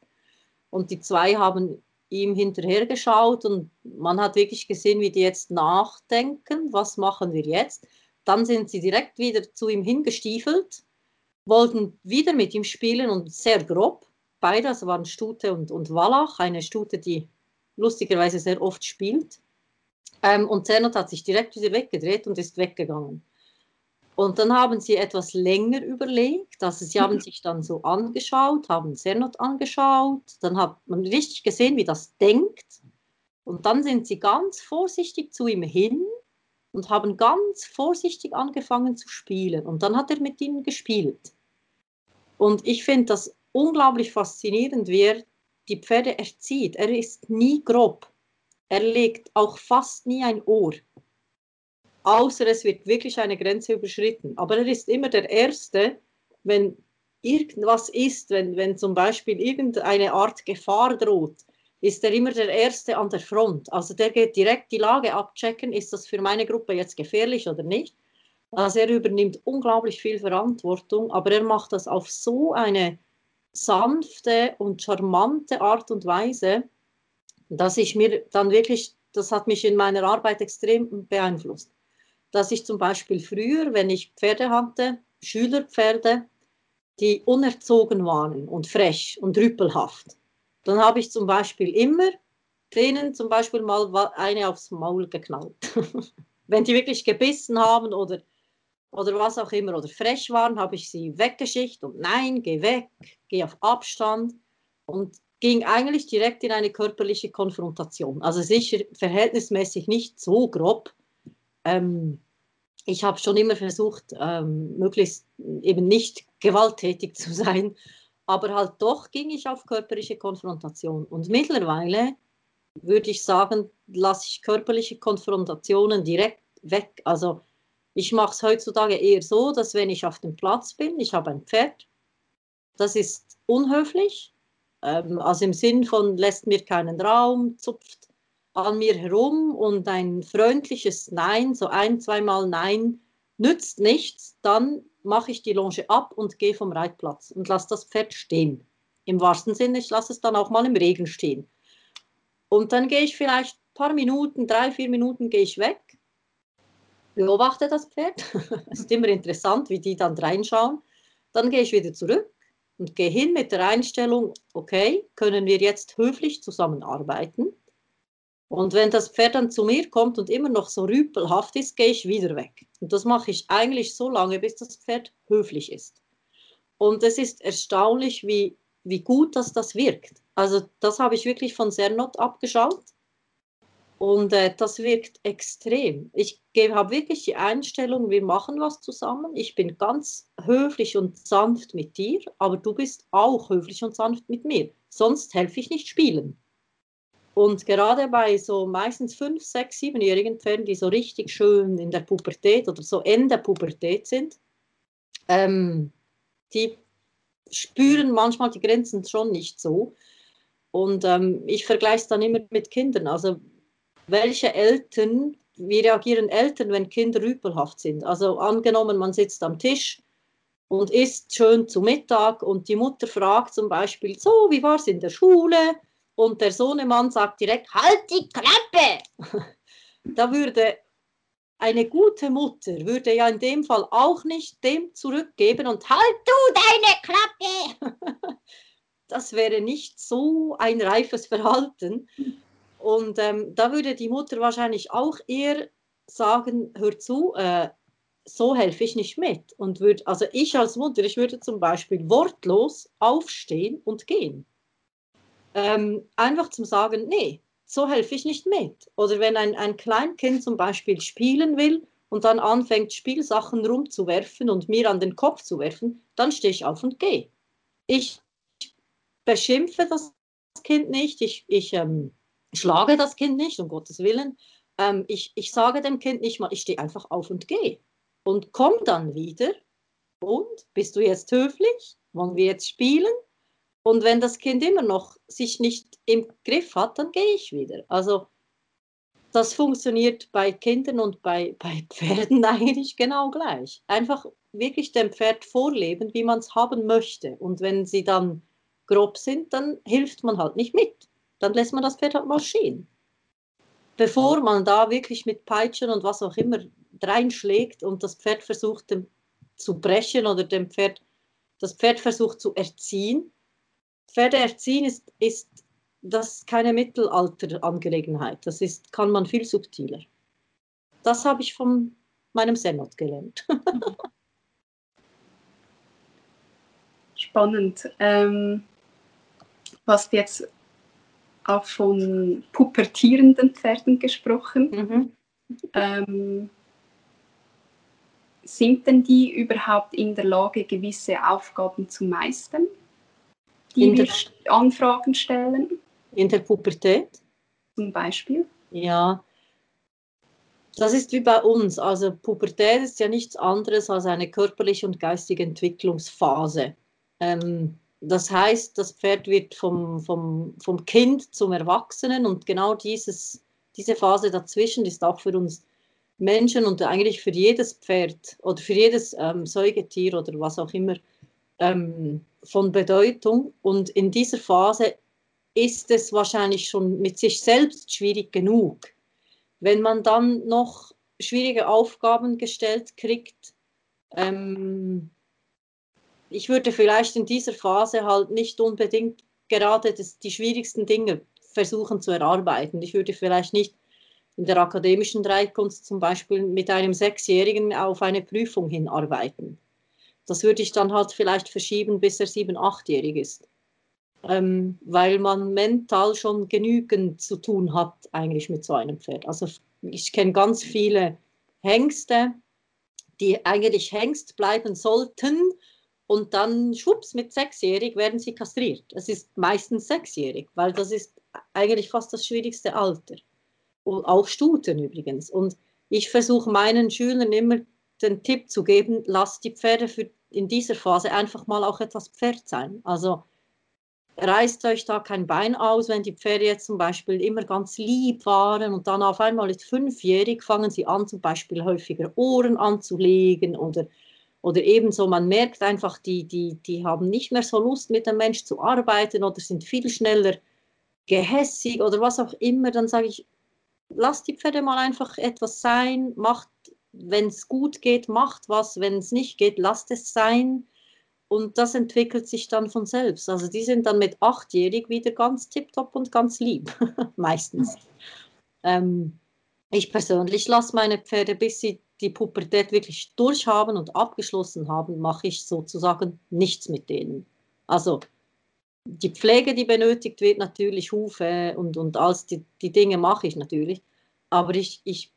Und die zwei haben ihm hinterhergeschaut und man hat wirklich gesehen, wie die jetzt nachdenken, was machen wir jetzt. Dann sind sie direkt wieder zu ihm hingestiefelt, wollten wieder mit ihm spielen und sehr grob. Beide, also waren Stute und, und Wallach, eine Stute, die lustigerweise sehr oft spielt. Ähm, und Zernot hat sich direkt wieder weggedreht und ist weggegangen. Und dann haben sie etwas länger überlegt, also sie haben sich dann so angeschaut, haben Zernot angeschaut, dann hat man richtig gesehen, wie das denkt. Und dann sind sie ganz vorsichtig zu ihm hin und haben ganz vorsichtig angefangen zu spielen. Und dann hat er mit ihnen gespielt. Und ich finde das unglaublich faszinierend, wie er die Pferde erzieht. Er ist nie grob. Er legt auch fast nie ein Ohr. Außer es wird wirklich eine Grenze überschritten. Aber er ist immer der Erste, wenn irgendwas ist, wenn, wenn zum Beispiel irgendeine Art Gefahr droht, ist er immer der Erste an der Front. Also der geht direkt die Lage abchecken, ist das für meine Gruppe jetzt gefährlich oder nicht. Also er übernimmt unglaublich viel Verantwortung, aber er macht das auf so eine sanfte und charmante Art und Weise, dass ich mir dann wirklich, das hat mich in meiner Arbeit extrem beeinflusst, dass ich zum Beispiel früher, wenn ich Pferde hatte, Schülerpferde, die unerzogen waren und frech und rüpelhaft, dann habe ich zum Beispiel immer denen zum Beispiel mal eine aufs Maul geknallt. wenn die wirklich gebissen haben oder oder was auch immer oder frech waren, habe ich sie weggeschickt und nein, geh weg, geh auf Abstand und ging eigentlich direkt in eine körperliche Konfrontation. Also sicher verhältnismäßig nicht so grob. Ähm, ich habe schon immer versucht, ähm, möglichst eben nicht gewalttätig zu sein, aber halt doch ging ich auf körperliche Konfrontation. Und mittlerweile würde ich sagen, lasse ich körperliche Konfrontationen direkt weg. Also ich mache es heutzutage eher so, dass wenn ich auf dem Platz bin, ich habe ein Pferd, das ist unhöflich, ähm, also im Sinn von lässt mir keinen Raum, zupft an mir herum und ein freundliches Nein, so ein, zweimal Nein, nützt nichts, dann mache ich die Longe ab und gehe vom Reitplatz und lasse das Pferd stehen. Im wahrsten Sinne, ich lasse es dann auch mal im Regen stehen. Und dann gehe ich vielleicht ein paar Minuten, drei, vier Minuten gehe ich weg beobachte das Pferd. es ist immer interessant, wie die dann reinschauen. Dann gehe ich wieder zurück und gehe hin mit der Einstellung, okay, können wir jetzt höflich zusammenarbeiten? Und wenn das Pferd dann zu mir kommt und immer noch so rüpelhaft ist, gehe ich wieder weg. Und das mache ich eigentlich so lange, bis das Pferd höflich ist. Und es ist erstaunlich, wie, wie gut dass das wirkt. Also das habe ich wirklich von Sernot abgeschaut. Und äh, das wirkt extrem. Ich habe wirklich die Einstellung, wir machen was zusammen. Ich bin ganz höflich und sanft mit dir, aber du bist auch höflich und sanft mit mir. Sonst helfe ich nicht spielen. Und gerade bei so meistens fünf, sechs, siebenjährigen Pferden, die so richtig schön in der Pubertät oder so Ende Pubertät sind, ähm, die spüren manchmal die Grenzen schon nicht so. Und ähm, ich vergleiche es dann immer mit Kindern. Also welche Eltern, wie reagieren Eltern, wenn Kinder rüpelhaft sind? Also angenommen, man sitzt am Tisch und isst schön zu Mittag und die Mutter fragt zum Beispiel, so, wie war es in der Schule? Und der Sohnemann sagt direkt, halt die Klappe! da würde eine gute Mutter würde ja in dem Fall auch nicht dem zurückgeben und halt du deine Klappe! das wäre nicht so ein reifes Verhalten. Und ähm, da würde die Mutter wahrscheinlich auch eher sagen, hör zu, äh, so helfe ich nicht mit. Und würd, also ich als Mutter, ich würde zum Beispiel wortlos aufstehen und gehen. Ähm, einfach zum Sagen, nee, so helfe ich nicht mit. Oder wenn ein, ein Kleinkind zum Beispiel spielen will und dann anfängt, Spielsachen rumzuwerfen und mir an den Kopf zu werfen, dann stehe ich auf und gehe. Ich beschimpfe das Kind nicht, ich, ich ähm, schlage das Kind nicht, um Gottes Willen. Ähm, ich, ich sage dem Kind nicht mal, ich stehe einfach auf und gehe. Und komme dann wieder. Und bist du jetzt höflich? Wollen wir jetzt spielen? Und wenn das Kind immer noch sich nicht im Griff hat, dann gehe ich wieder. Also das funktioniert bei Kindern und bei, bei Pferden eigentlich genau gleich. Einfach wirklich dem Pferd vorleben, wie man es haben möchte. Und wenn sie dann grob sind, dann hilft man halt nicht mit dann lässt man das Pferd halt mal stehen. Bevor man da wirklich mit Peitschen und was auch immer reinschlägt und das Pferd versucht dem, zu brechen oder dem Pferd, das Pferd versucht zu erziehen. Pferde erziehen ist, ist das keine Mittelalterangelegenheit. Das ist, kann man viel subtiler. Das habe ich von meinem Senat gelernt. Spannend. Ähm, was jetzt auch von pubertierenden Pferden gesprochen. Mhm. Ähm, sind denn die überhaupt in der Lage, gewisse Aufgaben zu meistern, die in wir Anfragen stellen? In der Pubertät? Zum Beispiel? Ja, das ist wie bei uns. Also Pubertät ist ja nichts anderes als eine körperliche und geistige Entwicklungsphase. Ähm, das heißt, das Pferd wird vom, vom, vom Kind zum Erwachsenen und genau dieses, diese Phase dazwischen ist auch für uns Menschen und eigentlich für jedes Pferd oder für jedes ähm, Säugetier oder was auch immer ähm, von Bedeutung. Und in dieser Phase ist es wahrscheinlich schon mit sich selbst schwierig genug. Wenn man dann noch schwierige Aufgaben gestellt kriegt, ähm, ich würde vielleicht in dieser Phase halt nicht unbedingt gerade das, die schwierigsten Dinge versuchen zu erarbeiten. Ich würde vielleicht nicht in der akademischen Reitkunst zum Beispiel mit einem Sechsjährigen auf eine Prüfung hinarbeiten. Das würde ich dann halt vielleicht verschieben, bis er sieben, achtjährig ist. Ähm, weil man mental schon genügend zu tun hat eigentlich mit so einem Pferd. Also ich kenne ganz viele Hengste, die eigentlich Hengst bleiben sollten und dann schwupps mit sechsjährig werden sie kastriert. Es ist meistens sechsjährig, weil das ist eigentlich fast das schwierigste Alter. Und auch Stuten übrigens. Und ich versuche meinen Schülern immer den Tipp zu geben, lasst die Pferde für in dieser Phase einfach mal auch etwas Pferd sein. Also reißt euch da kein Bein aus, wenn die Pferde jetzt zum Beispiel immer ganz lieb waren und dann auf einmal ist fünfjährig, fangen sie an zum Beispiel häufiger Ohren anzulegen oder, oder ebenso, man merkt einfach, die, die, die haben nicht mehr so Lust mit dem Mensch zu arbeiten oder sind viel schneller gehässig oder was auch immer, dann sage ich, lasst die Pferde mal einfach etwas sein, macht, wenn es gut geht, macht was, wenn es nicht geht, lasst es sein. Und das entwickelt sich dann von selbst. Also die sind dann mit achtjährig wieder ganz tipptopp und ganz lieb, meistens. Ähm, ich persönlich lasse meine Pferde, bis sie die Pubertät wirklich durchhaben und abgeschlossen haben, mache ich sozusagen nichts mit denen. Also die Pflege, die benötigt wird, natürlich Hufe und, und alles, die, die Dinge mache ich natürlich. Aber ich, ich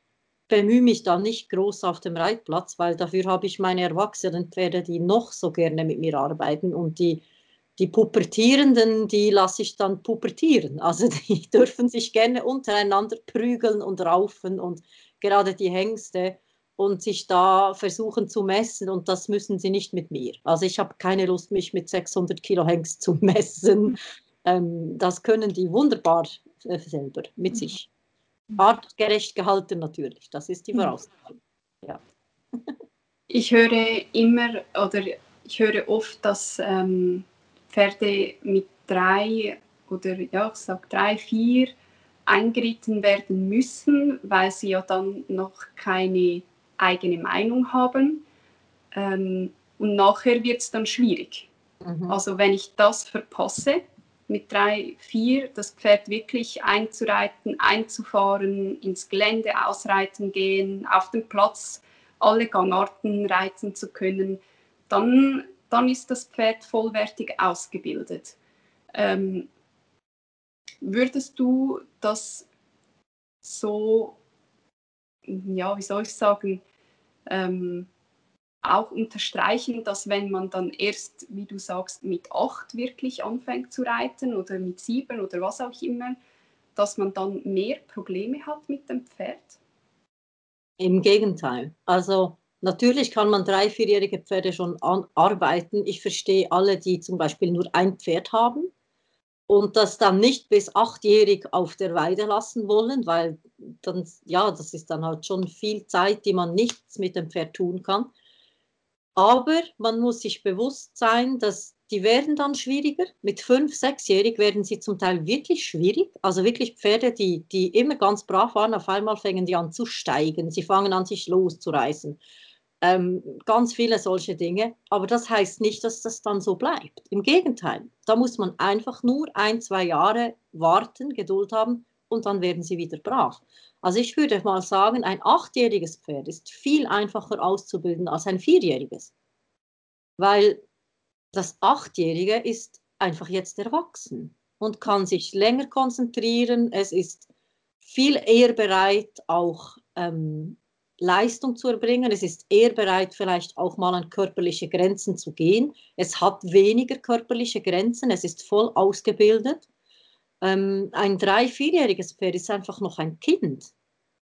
bemühe mich da nicht groß auf dem Reitplatz, weil dafür habe ich meine erwachsenen Pferde, die noch so gerne mit mir arbeiten und die, die Pubertierenden, die lasse ich dann pubertieren. Also die dürfen sich gerne untereinander prügeln und raufen und gerade die Hengste und sich da versuchen zu messen und das müssen sie nicht mit mir. Also ich habe keine Lust, mich mit 600 Kilo Hengst zu messen. Ähm, das können die wunderbar äh, selber mit sich. Artgerecht gehalten natürlich, das ist die Voraussetzung. Ja. Ich höre immer oder ich höre oft, dass ähm, Pferde mit drei oder ja, ich sage drei, vier eingeritten werden müssen, weil sie ja dann noch keine eigene Meinung haben. Ähm, und nachher wird es dann schwierig. Mhm. Also wenn ich das verpasse, mit drei, vier das Pferd wirklich einzureiten, einzufahren, ins Gelände ausreiten gehen, auf dem Platz alle Gangarten reiten zu können, dann, dann ist das Pferd vollwertig ausgebildet. Ähm, würdest du das so, ja, wie soll ich sagen, ähm, auch unterstreichen, dass wenn man dann erst, wie du sagst, mit acht wirklich anfängt zu reiten oder mit sieben oder was auch immer, dass man dann mehr Probleme hat mit dem Pferd? Im Gegenteil. Also natürlich kann man drei, vierjährige Pferde schon arbeiten. Ich verstehe alle, die zum Beispiel nur ein Pferd haben und das dann nicht bis achtjährig auf der Weide lassen wollen, weil dann, ja, das ist dann halt schon viel Zeit, die man nichts mit dem Pferd tun kann. Aber man muss sich bewusst sein, dass die werden dann schwieriger. Mit fünf, sechsjährig werden sie zum Teil wirklich schwierig. Also wirklich Pferde, die, die immer ganz brav waren, auf einmal fangen die an zu steigen. Sie fangen an, sich loszureißen ähm, ganz viele solche Dinge. Aber das heißt nicht, dass das dann so bleibt. Im Gegenteil, da muss man einfach nur ein, zwei Jahre warten, Geduld haben und dann werden sie wieder brav. Also ich würde mal sagen, ein achtjähriges Pferd ist viel einfacher auszubilden als ein vierjähriges. Weil das Achtjährige ist einfach jetzt erwachsen und kann sich länger konzentrieren. Es ist viel eher bereit, auch ähm, Leistung zu erbringen. Es ist eher bereit, vielleicht auch mal an körperliche Grenzen zu gehen. Es hat weniger körperliche Grenzen. Es ist voll ausgebildet. Ähm, ein drei-, vierjähriges Pferd ist einfach noch ein Kind.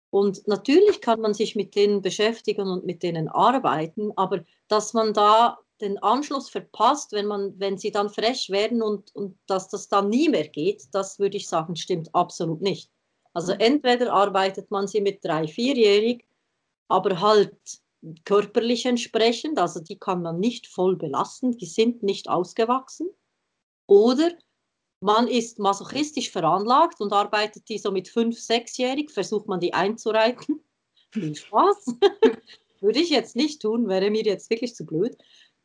Und natürlich kann man sich mit denen beschäftigen und mit denen arbeiten, aber dass man da den Anschluss verpasst, wenn, man, wenn sie dann frech werden und, und dass das dann nie mehr geht, das würde ich sagen, stimmt absolut nicht. Also mhm. entweder arbeitet man sie mit drei, vierjährig, aber halt körperlich entsprechend, also die kann man nicht voll belassen, die sind nicht ausgewachsen. Oder man ist masochistisch veranlagt und arbeitet die so mit fünf, sechsjährig, versucht man die einzureiten. Viel Spaß. Würde ich jetzt nicht tun, wäre mir jetzt wirklich zu blöd.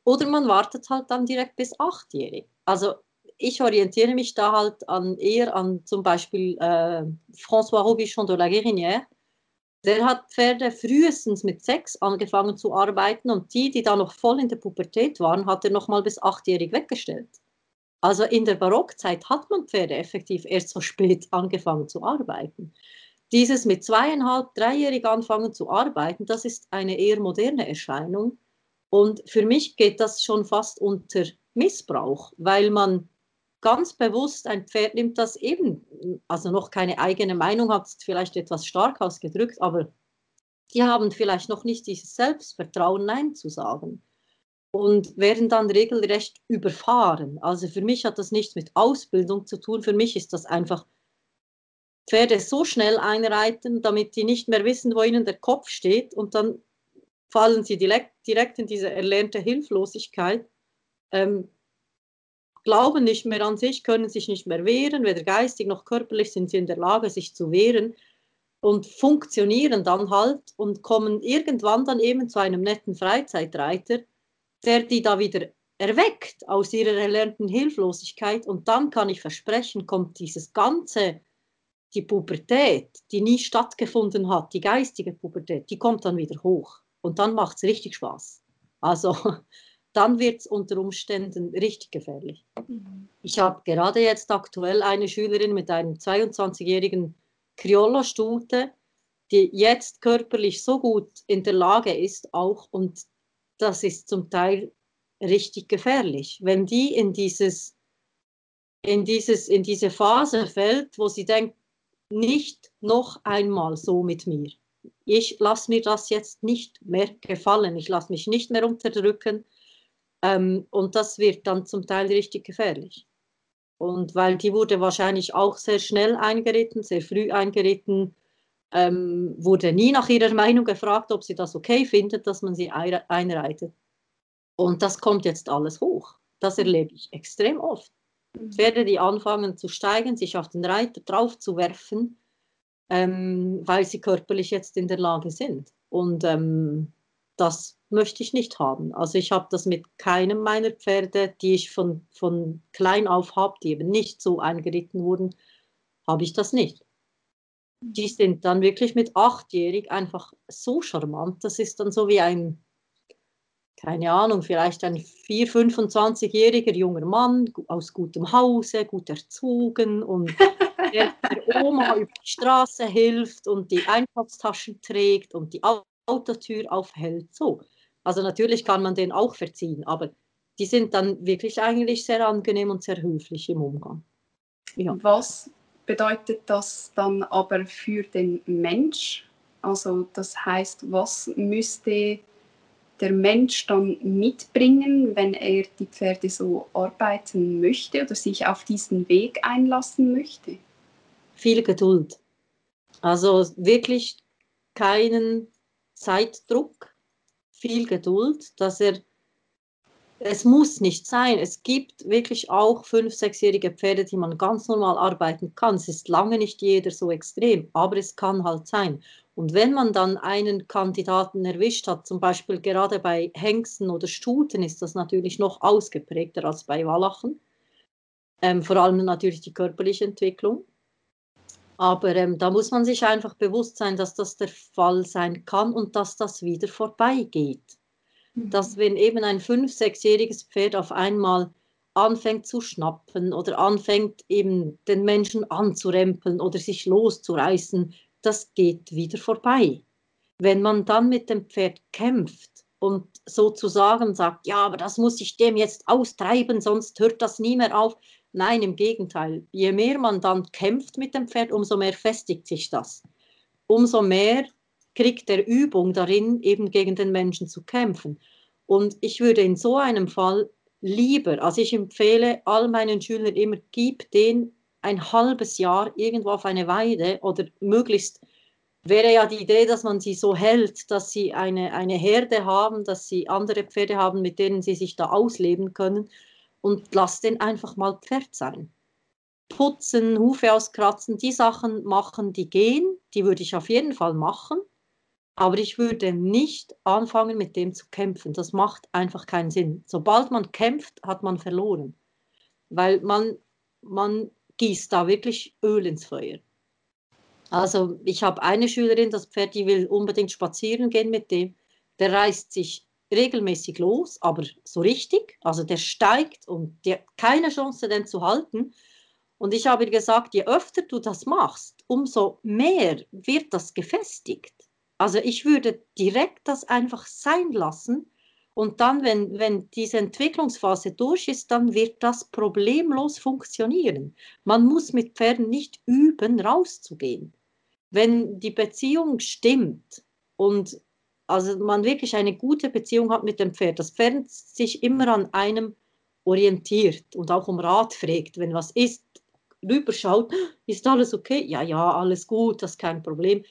Oder man wartet halt dann direkt bis achtjährig. Also ich orientiere mich da halt an, eher an zum Beispiel äh, François Robichon de la Guérinière. Der hat Pferde frühestens mit sechs angefangen zu arbeiten und die, die da noch voll in der Pubertät waren, hat er noch mal bis achtjährig weggestellt. Also in der Barockzeit hat man Pferde effektiv erst so spät angefangen zu arbeiten. Dieses mit zweieinhalb, dreijährig anfangen zu arbeiten, das ist eine eher moderne Erscheinung. Und für mich geht das schon fast unter Missbrauch, weil man ganz bewusst ein Pferd nimmt, das eben, also noch keine eigene Meinung hat, vielleicht etwas stark ausgedrückt, aber die haben vielleicht noch nicht dieses Selbstvertrauen, Nein zu sagen und werden dann regelrecht überfahren. Also für mich hat das nichts mit Ausbildung zu tun, für mich ist das einfach Pferde so schnell einreiten, damit die nicht mehr wissen, wo ihnen der Kopf steht und dann fallen sie direkt, direkt in diese erlernte Hilflosigkeit, ähm, glauben nicht mehr an sich, können sich nicht mehr wehren, weder geistig noch körperlich sind sie in der Lage, sich zu wehren und funktionieren dann halt und kommen irgendwann dann eben zu einem netten Freizeitreiter, der die da wieder erweckt aus ihrer erlernten Hilflosigkeit und dann kann ich versprechen, kommt dieses ganze, die Pubertät, die nie stattgefunden hat, die geistige Pubertät, die kommt dann wieder hoch und dann macht es richtig Spaß. Also dann wird es unter Umständen richtig gefährlich. Mhm. Ich habe gerade jetzt aktuell eine Schülerin mit einem 22-jährigen Criollo-Stute, die jetzt körperlich so gut in der Lage ist, auch und das ist zum Teil richtig gefährlich, wenn die in dieses in dieses in diese Phase fällt, wo sie denkt, nicht noch einmal so mit mir ich lasse mir das jetzt nicht mehr gefallen, ich lasse mich nicht mehr unterdrücken ähm, und das wird dann zum Teil richtig gefährlich. Und weil die wurde wahrscheinlich auch sehr schnell eingeritten, sehr früh eingeritten, ähm, wurde nie nach ihrer Meinung gefragt, ob sie das okay findet, dass man sie einreitet. Und das kommt jetzt alles hoch. Das erlebe ich extrem oft. Mhm. Pferde, die anfangen zu steigen, sich auf den Reiter drauf zu werfen, ähm, weil sie körperlich jetzt in der Lage sind. Und ähm, das möchte ich nicht haben. Also ich habe das mit keinem meiner Pferde, die ich von, von klein auf habe, die eben nicht so eingeritten wurden, habe ich das nicht. Die sind dann wirklich mit achtjährig einfach so charmant. Das ist dann so wie ein, keine Ahnung, vielleicht ein 4-, 25-jähriger junger Mann aus gutem Hause, gut erzogen und der, der Oma über die Straße hilft und die Einkaufstaschen trägt und die Autotür aufhält. So. Also natürlich kann man den auch verziehen, aber die sind dann wirklich eigentlich sehr angenehm und sehr höflich im Umgang. Ja. Was bedeutet das dann aber für den Mensch? Also das heißt, was müsste der Mensch dann mitbringen, wenn er die Pferde so arbeiten möchte oder sich auf diesen Weg einlassen möchte? viel Geduld. Also wirklich keinen Zeitdruck, viel Geduld, dass er, es muss nicht sein. Es gibt wirklich auch fünf-, sechsjährige Pferde, die man ganz normal arbeiten kann. Es ist lange nicht jeder so extrem, aber es kann halt sein. Und wenn man dann einen Kandidaten erwischt hat, zum Beispiel gerade bei Hengsten oder Stuten, ist das natürlich noch ausgeprägter als bei Wallachen. Ähm, vor allem natürlich die körperliche Entwicklung. Aber ähm, da muss man sich einfach bewusst sein, dass das der Fall sein kann und dass das wieder vorbeigeht. Mhm. Dass wenn eben ein fünf-, sechsjähriges Pferd auf einmal anfängt zu schnappen oder anfängt eben den Menschen anzurempeln oder sich loszureißen, das geht wieder vorbei. Wenn man dann mit dem Pferd kämpft und sozusagen sagt, ja, aber das muss ich dem jetzt austreiben, sonst hört das nie mehr auf, Nein, im Gegenteil. Je mehr man dann kämpft mit dem Pferd, umso mehr festigt sich das. Umso mehr kriegt er Übung darin, eben gegen den Menschen zu kämpfen. Und ich würde in so einem Fall lieber, also ich empfehle all meinen Schülern immer, gib den ein halbes Jahr irgendwo auf eine Weide oder möglichst wäre ja die Idee, dass man sie so hält, dass sie eine, eine Herde haben, dass sie andere Pferde haben, mit denen sie sich da ausleben können und lass den einfach mal Pferd sein. Putzen, Hufe auskratzen, die Sachen machen, die gehen, die würde ich auf jeden Fall machen, aber ich würde nicht anfangen, mit dem zu kämpfen. Das macht einfach keinen Sinn. Sobald man kämpft, hat man verloren, weil man, man gießt da wirklich Öl ins Feuer. Also ich habe eine Schülerin, das Pferd, die will unbedingt spazieren gehen mit dem. Der reißt sich regelmäßig los, aber so richtig. Also der steigt und der keine Chance, den zu halten. Und ich habe gesagt, je öfter du das machst, umso mehr wird das gefestigt. Also ich würde direkt das einfach sein lassen. Und dann, wenn, wenn diese Entwicklungsphase durch ist, dann wird das problemlos funktionieren. Man muss mit Pferden nicht üben, rauszugehen wenn die Beziehung stimmt und also man wirklich eine gute Beziehung hat mit dem Pferd, das Pferd sich immer an einem orientiert und auch um Rat fragt, wenn was ist, rüberschaut, ist alles okay? Ja, ja, alles gut, das ist kein Problem.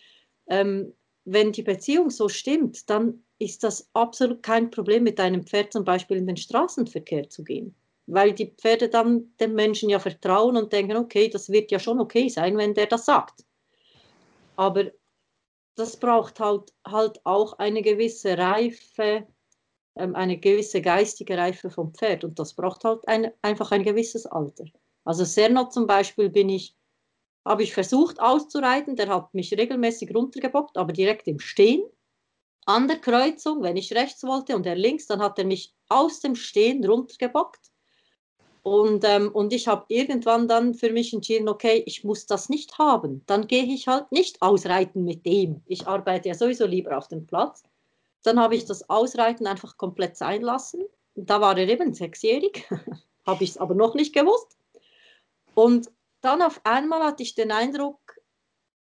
Ähm, wenn die Beziehung so stimmt, dann ist das absolut kein Problem, mit einem Pferd zum Beispiel in den Straßenverkehr zu gehen. Weil die Pferde dann dem Menschen ja vertrauen und denken, okay, das wird ja schon okay sein, wenn der das sagt. Aber das braucht halt, halt auch eine gewisse Reife, ähm, eine gewisse geistige Reife vom Pferd. Und das braucht halt ein, einfach ein gewisses Alter. Also Serno zum Beispiel bin ich, habe ich versucht auszureiten, der hat mich regelmäßig runtergebockt, aber direkt im Stehen. An der Kreuzung, wenn ich rechts wollte und er links, dann hat er mich aus dem Stehen runtergebockt. Und, ähm, und ich habe irgendwann dann für mich entschieden, okay, ich muss das nicht haben. Dann gehe ich halt nicht ausreiten mit dem. Ich arbeite ja sowieso lieber auf dem Platz. Dann habe ich das Ausreiten einfach komplett sein lassen. Da war er eben sechsjährig, habe ich es aber noch nicht gewusst. Und dann auf einmal hatte ich den Eindruck,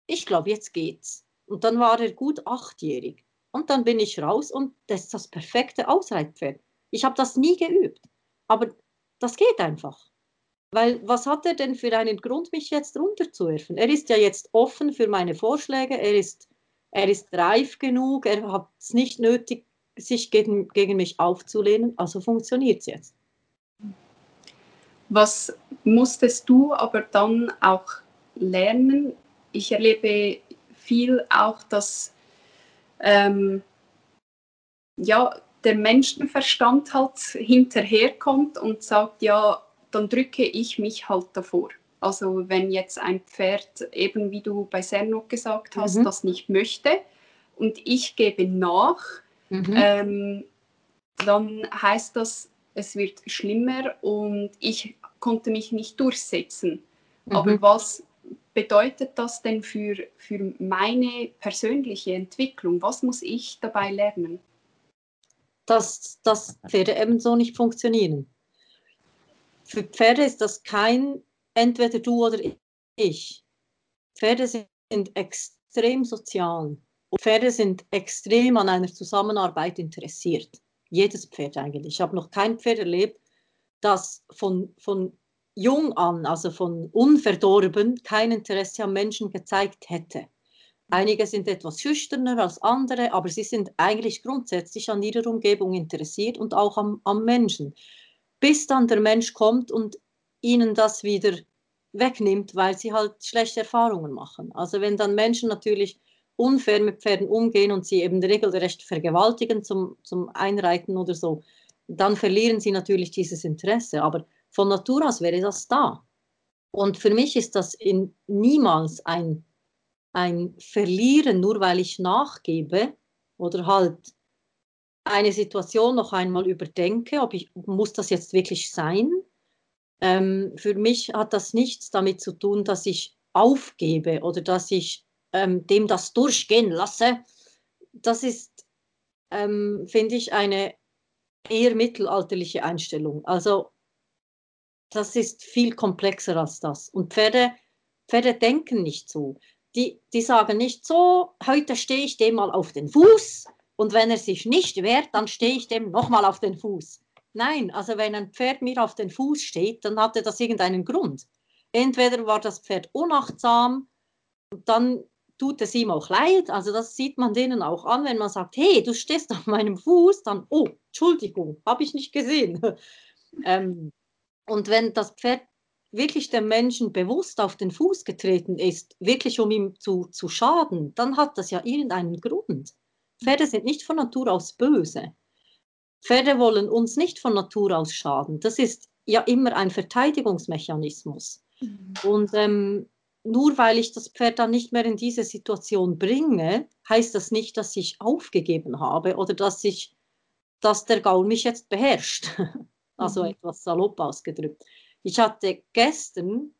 ich glaube, jetzt geht's. Und dann war er gut achtjährig. Und dann bin ich raus und das ist das perfekte Ausreitpferd. Ich habe das nie geübt. Aber das geht einfach. Weil was hat er denn für einen Grund, mich jetzt runterzuwerfen? Er ist ja jetzt offen für meine Vorschläge, er ist, er ist reif genug, er hat es nicht nötig, sich gegen, gegen mich aufzulehnen, also funktioniert es jetzt. Was musstest du aber dann auch lernen? Ich erlebe viel auch, dass ähm, ja, der Menschenverstand halt hinterherkommt und sagt, ja, dann drücke ich mich halt davor. Also wenn jetzt ein Pferd, eben wie du bei Sernok gesagt hast, mhm. das nicht möchte und ich gebe nach, mhm. ähm, dann heißt das, es wird schlimmer und ich konnte mich nicht durchsetzen. Mhm. Aber was bedeutet das denn für, für meine persönliche Entwicklung? Was muss ich dabei lernen? Dass, dass Pferde eben so nicht funktionieren. Für Pferde ist das kein entweder du oder ich. Pferde sind extrem sozial. Pferde sind extrem an einer Zusammenarbeit interessiert. Jedes Pferd eigentlich. Ich habe noch kein Pferd erlebt, das von, von jung an, also von unverdorben, kein Interesse am Menschen gezeigt hätte. Einige sind etwas schüchterner als andere, aber sie sind eigentlich grundsätzlich an ihrer Umgebung interessiert und auch am, am Menschen. Bis dann der Mensch kommt und ihnen das wieder wegnimmt, weil sie halt schlechte Erfahrungen machen. Also wenn dann Menschen natürlich unfair mit Pferden umgehen und sie eben regelrecht vergewaltigen zum, zum Einreiten oder so, dann verlieren sie natürlich dieses Interesse. Aber von Natur aus wäre das da. Und für mich ist das in, niemals ein ein Verlieren, nur weil ich nachgebe oder halt eine Situation noch einmal überdenke, ob ich, muss das jetzt wirklich sein? Ähm, für mich hat das nichts damit zu tun, dass ich aufgebe oder dass ich ähm, dem das durchgehen lasse. Das ist, ähm, finde ich, eine eher mittelalterliche Einstellung. Also das ist viel komplexer als das. Und Pferde, Pferde denken nicht so. Die, die sagen nicht so, heute stehe ich dem mal auf den Fuß und wenn er sich nicht wehrt, dann stehe ich dem nochmal auf den Fuß. Nein, also wenn ein Pferd mir auf den Fuß steht, dann hatte das irgendeinen Grund. Entweder war das Pferd unachtsam, dann tut es ihm auch leid. Also das sieht man denen auch an, wenn man sagt, hey, du stehst auf meinem Fuß, dann, oh, Entschuldigung, habe ich nicht gesehen. ähm, und wenn das Pferd wirklich dem Menschen bewusst auf den Fuß getreten ist, wirklich um ihm zu, zu schaden, dann hat das ja irgendeinen Grund. Pferde sind nicht von Natur aus böse. Pferde wollen uns nicht von Natur aus schaden. Das ist ja immer ein Verteidigungsmechanismus. Mhm. Und ähm, nur weil ich das Pferd dann nicht mehr in diese Situation bringe, heißt das nicht, dass ich aufgegeben habe oder dass ich, dass der Gaul mich jetzt beherrscht. also mhm. etwas salopp ausgedrückt. Ich hatte gestern,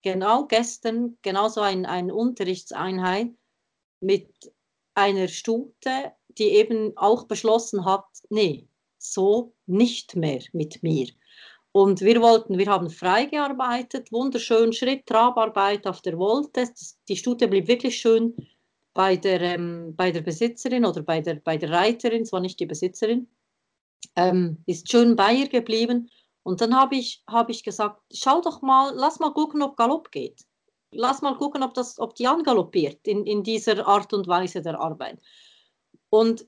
genau gestern, genauso ein, eine Unterrichtseinheit mit einer Stute, die eben auch beschlossen hat, nee, so nicht mehr mit mir. Und wir wollten, wir haben frei gearbeitet, wunderschön Schritt, Trabarbeit auf der Wolte. Die Stute blieb wirklich schön bei der, ähm, bei der Besitzerin oder bei der, bei der Reiterin, es war nicht die Besitzerin, ähm, ist schön bei ihr geblieben. Und dann habe ich, hab ich gesagt, schau doch mal, lass mal gucken, ob Galopp geht. Lass mal gucken, ob, das, ob die angaloppiert in, in dieser Art und Weise der Arbeit. Und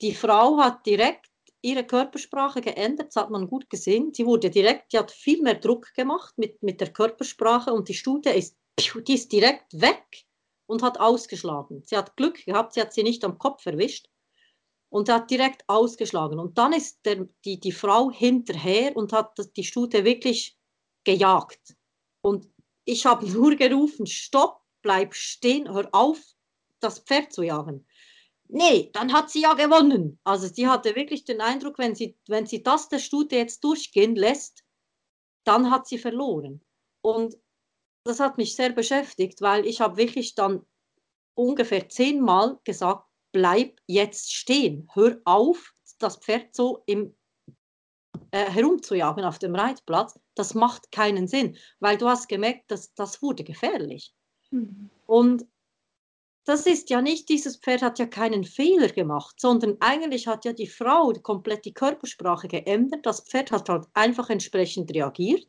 die Frau hat direkt ihre Körpersprache geändert, das hat man gut gesehen. Sie wurde direkt, die hat viel mehr Druck gemacht mit, mit der Körpersprache und die Stute ist, die ist direkt weg und hat ausgeschlagen. Sie hat Glück gehabt, sie hat sie nicht am Kopf erwischt und hat direkt ausgeschlagen. Und dann ist der, die, die Frau hinterher und hat die Stute wirklich gejagt. Und ich habe nur gerufen, stopp, bleib stehen, hör auf, das Pferd zu jagen nee, dann hat sie ja gewonnen. Also sie hatte wirklich den Eindruck, wenn sie, wenn sie das der Stute jetzt durchgehen lässt, dann hat sie verloren. Und das hat mich sehr beschäftigt, weil ich habe wirklich dann ungefähr zehnmal gesagt, bleib jetzt stehen, hör auf, das Pferd so im, äh, herumzujagen auf dem Reitplatz. Das macht keinen Sinn, weil du hast gemerkt, dass das wurde gefährlich. Mhm. Und das ist ja nicht, dieses Pferd hat ja keinen Fehler gemacht, sondern eigentlich hat ja die Frau komplett die Körpersprache geändert. Das Pferd hat halt einfach entsprechend reagiert.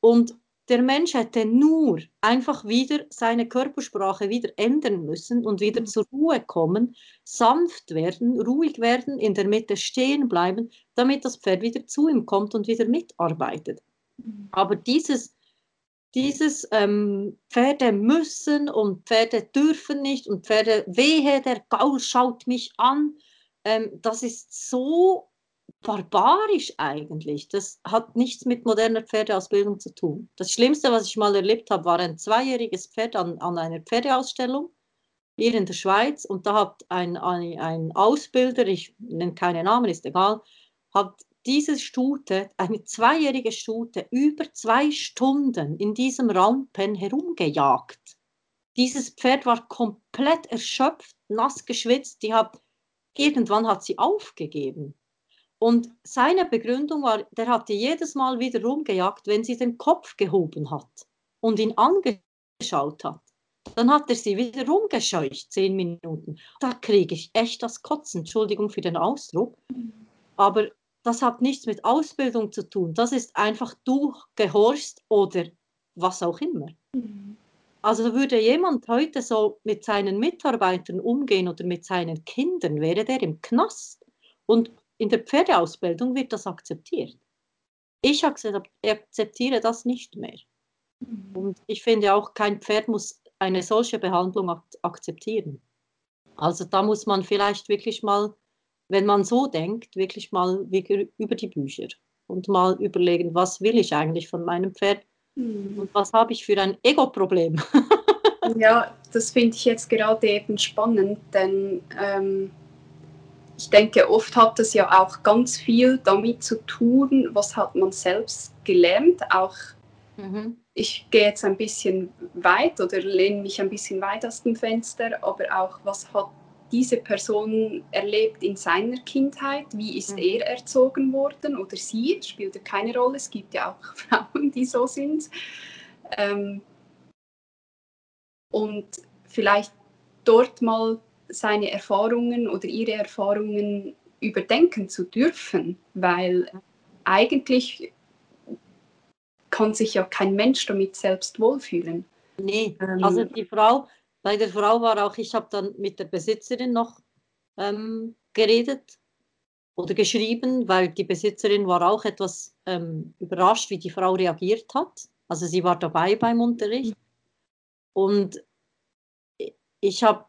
Und der Mensch hätte nur einfach wieder seine Körpersprache wieder ändern müssen und wieder mhm. zur Ruhe kommen, sanft werden, ruhig werden, in der Mitte stehen bleiben, damit das Pferd wieder zu ihm kommt und wieder mitarbeitet. Mhm. Aber dieses dieses ähm, Pferde müssen und Pferde dürfen nicht und Pferde, wehe, der Gaul schaut mich an, ähm, das ist so barbarisch eigentlich. Das hat nichts mit moderner Pferdeausbildung zu tun. Das Schlimmste, was ich mal erlebt habe, war ein zweijähriges Pferd an, an einer Pferdeausstellung hier in der Schweiz und da hat ein, ein, Ausbilder, ich nenne keine Namen, ist egal, hat diese Stute, eine zweijährige Stute, über zwei Stunden in diesem Raumpen herumgejagt. Dieses Pferd war komplett erschöpft, nass geschwitzt. Die hat, irgendwann hat sie aufgegeben. Und seine Begründung war, der hatte jedes Mal wieder rumgejagt, wenn sie den Kopf gehoben hat und ihn angeschaut hat. Dann hat er sie wieder rumgescheucht, zehn Minuten. Da kriege ich echt das Kotzen, Entschuldigung für den Ausdruck. Aber das hat nichts mit Ausbildung zu tun. Das ist einfach du gehorchst oder was auch immer. Also würde jemand heute so mit seinen Mitarbeitern umgehen oder mit seinen Kindern, wäre der im Knast. Und in der Pferdeausbildung wird das akzeptiert. Ich akzeptiere das nicht mehr. Mhm. Und ich finde auch, kein Pferd muss eine solche Behandlung akzeptieren. Also da muss man vielleicht wirklich mal wenn man so denkt, wirklich mal über die Bücher und mal überlegen, was will ich eigentlich von meinem Pferd mhm. und was habe ich für ein Ego-Problem. ja, das finde ich jetzt gerade eben spannend, denn ähm, ich denke, oft hat das ja auch ganz viel damit zu tun, was hat man selbst gelernt, auch mhm. ich gehe jetzt ein bisschen weit oder lehne mich ein bisschen weit aus dem Fenster, aber auch was hat diese Person erlebt in seiner Kindheit, wie ist mhm. er erzogen worden oder sie, spielt ja keine Rolle, es gibt ja auch Frauen, die so sind. Ähm, und vielleicht dort mal seine Erfahrungen oder ihre Erfahrungen überdenken zu dürfen, weil eigentlich kann sich ja kein Mensch damit selbst wohlfühlen. Nee, ähm, also die Frau, bei der Frau war auch, ich habe dann mit der Besitzerin noch ähm, geredet oder geschrieben, weil die Besitzerin war auch etwas ähm, überrascht, wie die Frau reagiert hat. Also sie war dabei beim Unterricht. Und ich habe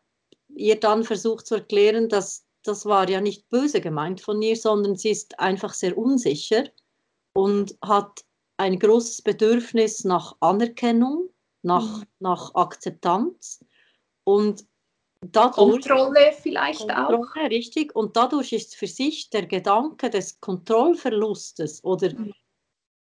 ihr dann versucht zu erklären, dass das war ja nicht böse gemeint von ihr, sondern sie ist einfach sehr unsicher und hat ein großes Bedürfnis nach Anerkennung, nach, mhm. nach Akzeptanz und dadurch, Kontrolle vielleicht Kontrolle, auch. Richtig, und dadurch ist für sich der Gedanke des Kontrollverlustes oder mhm.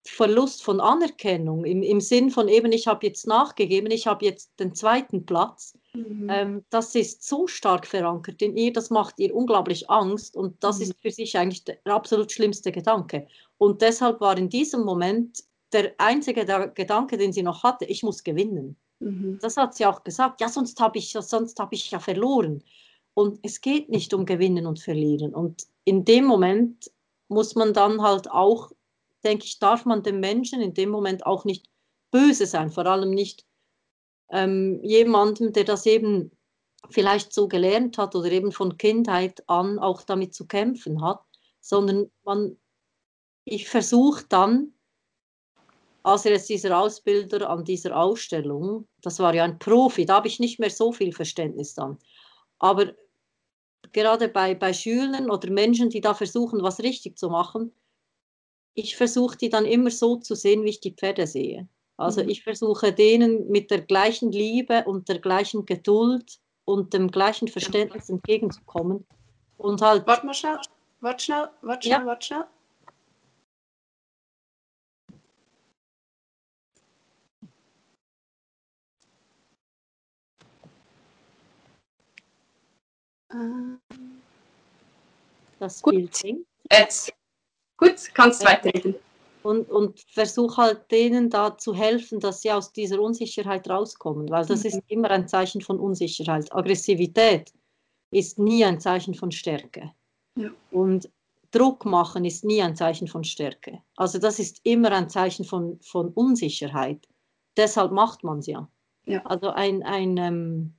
Verlust von Anerkennung im, im Sinn von eben, ich habe jetzt nachgegeben, ich habe jetzt den zweiten Platz, mhm. ähm, das ist so stark verankert in ihr, das macht ihr unglaublich Angst und das mhm. ist für sich eigentlich der absolut schlimmste Gedanke. Und deshalb war in diesem Moment der einzige Gedanke, den sie noch hatte, ich muss gewinnen. Mhm. Das hat sie auch gesagt, ja, sonst habe ich, sonst hab ich ja verloren. Und es geht nicht um Gewinnen und Verlieren. Und in dem Moment muss man dann halt auch denke ich, darf man dem Menschen in dem Moment auch nicht böse sein, vor allem nicht ähm, jemandem, der das eben vielleicht so gelernt hat oder eben von Kindheit an auch damit zu kämpfen hat, sondern man, ich versuche dann, also jetzt dieser Ausbilder an dieser Ausstellung, das war ja ein Profi, da habe ich nicht mehr so viel Verständnis dann, aber gerade bei, bei Schülern oder Menschen, die da versuchen, was richtig zu machen, ich versuche die dann immer so zu sehen, wie ich die Pferde sehe. Also mhm. ich versuche denen mit der gleichen Liebe und der gleichen Geduld und dem gleichen Verständnis entgegenzukommen. Und halt. Warte mal schnell, warte schnell, warte schnell, ja. warte schnell. Das Bild. Jetzt. Gut, kannst weiterreden. Und, und versuch halt denen da zu helfen, dass sie aus dieser Unsicherheit rauskommen, weil das mhm. ist immer ein Zeichen von Unsicherheit. Aggressivität ist nie ein Zeichen von Stärke. Ja. Und Druck machen ist nie ein Zeichen von Stärke. Also das ist immer ein Zeichen von, von Unsicherheit. Deshalb macht man es ja. ja. Also ein, ein ähm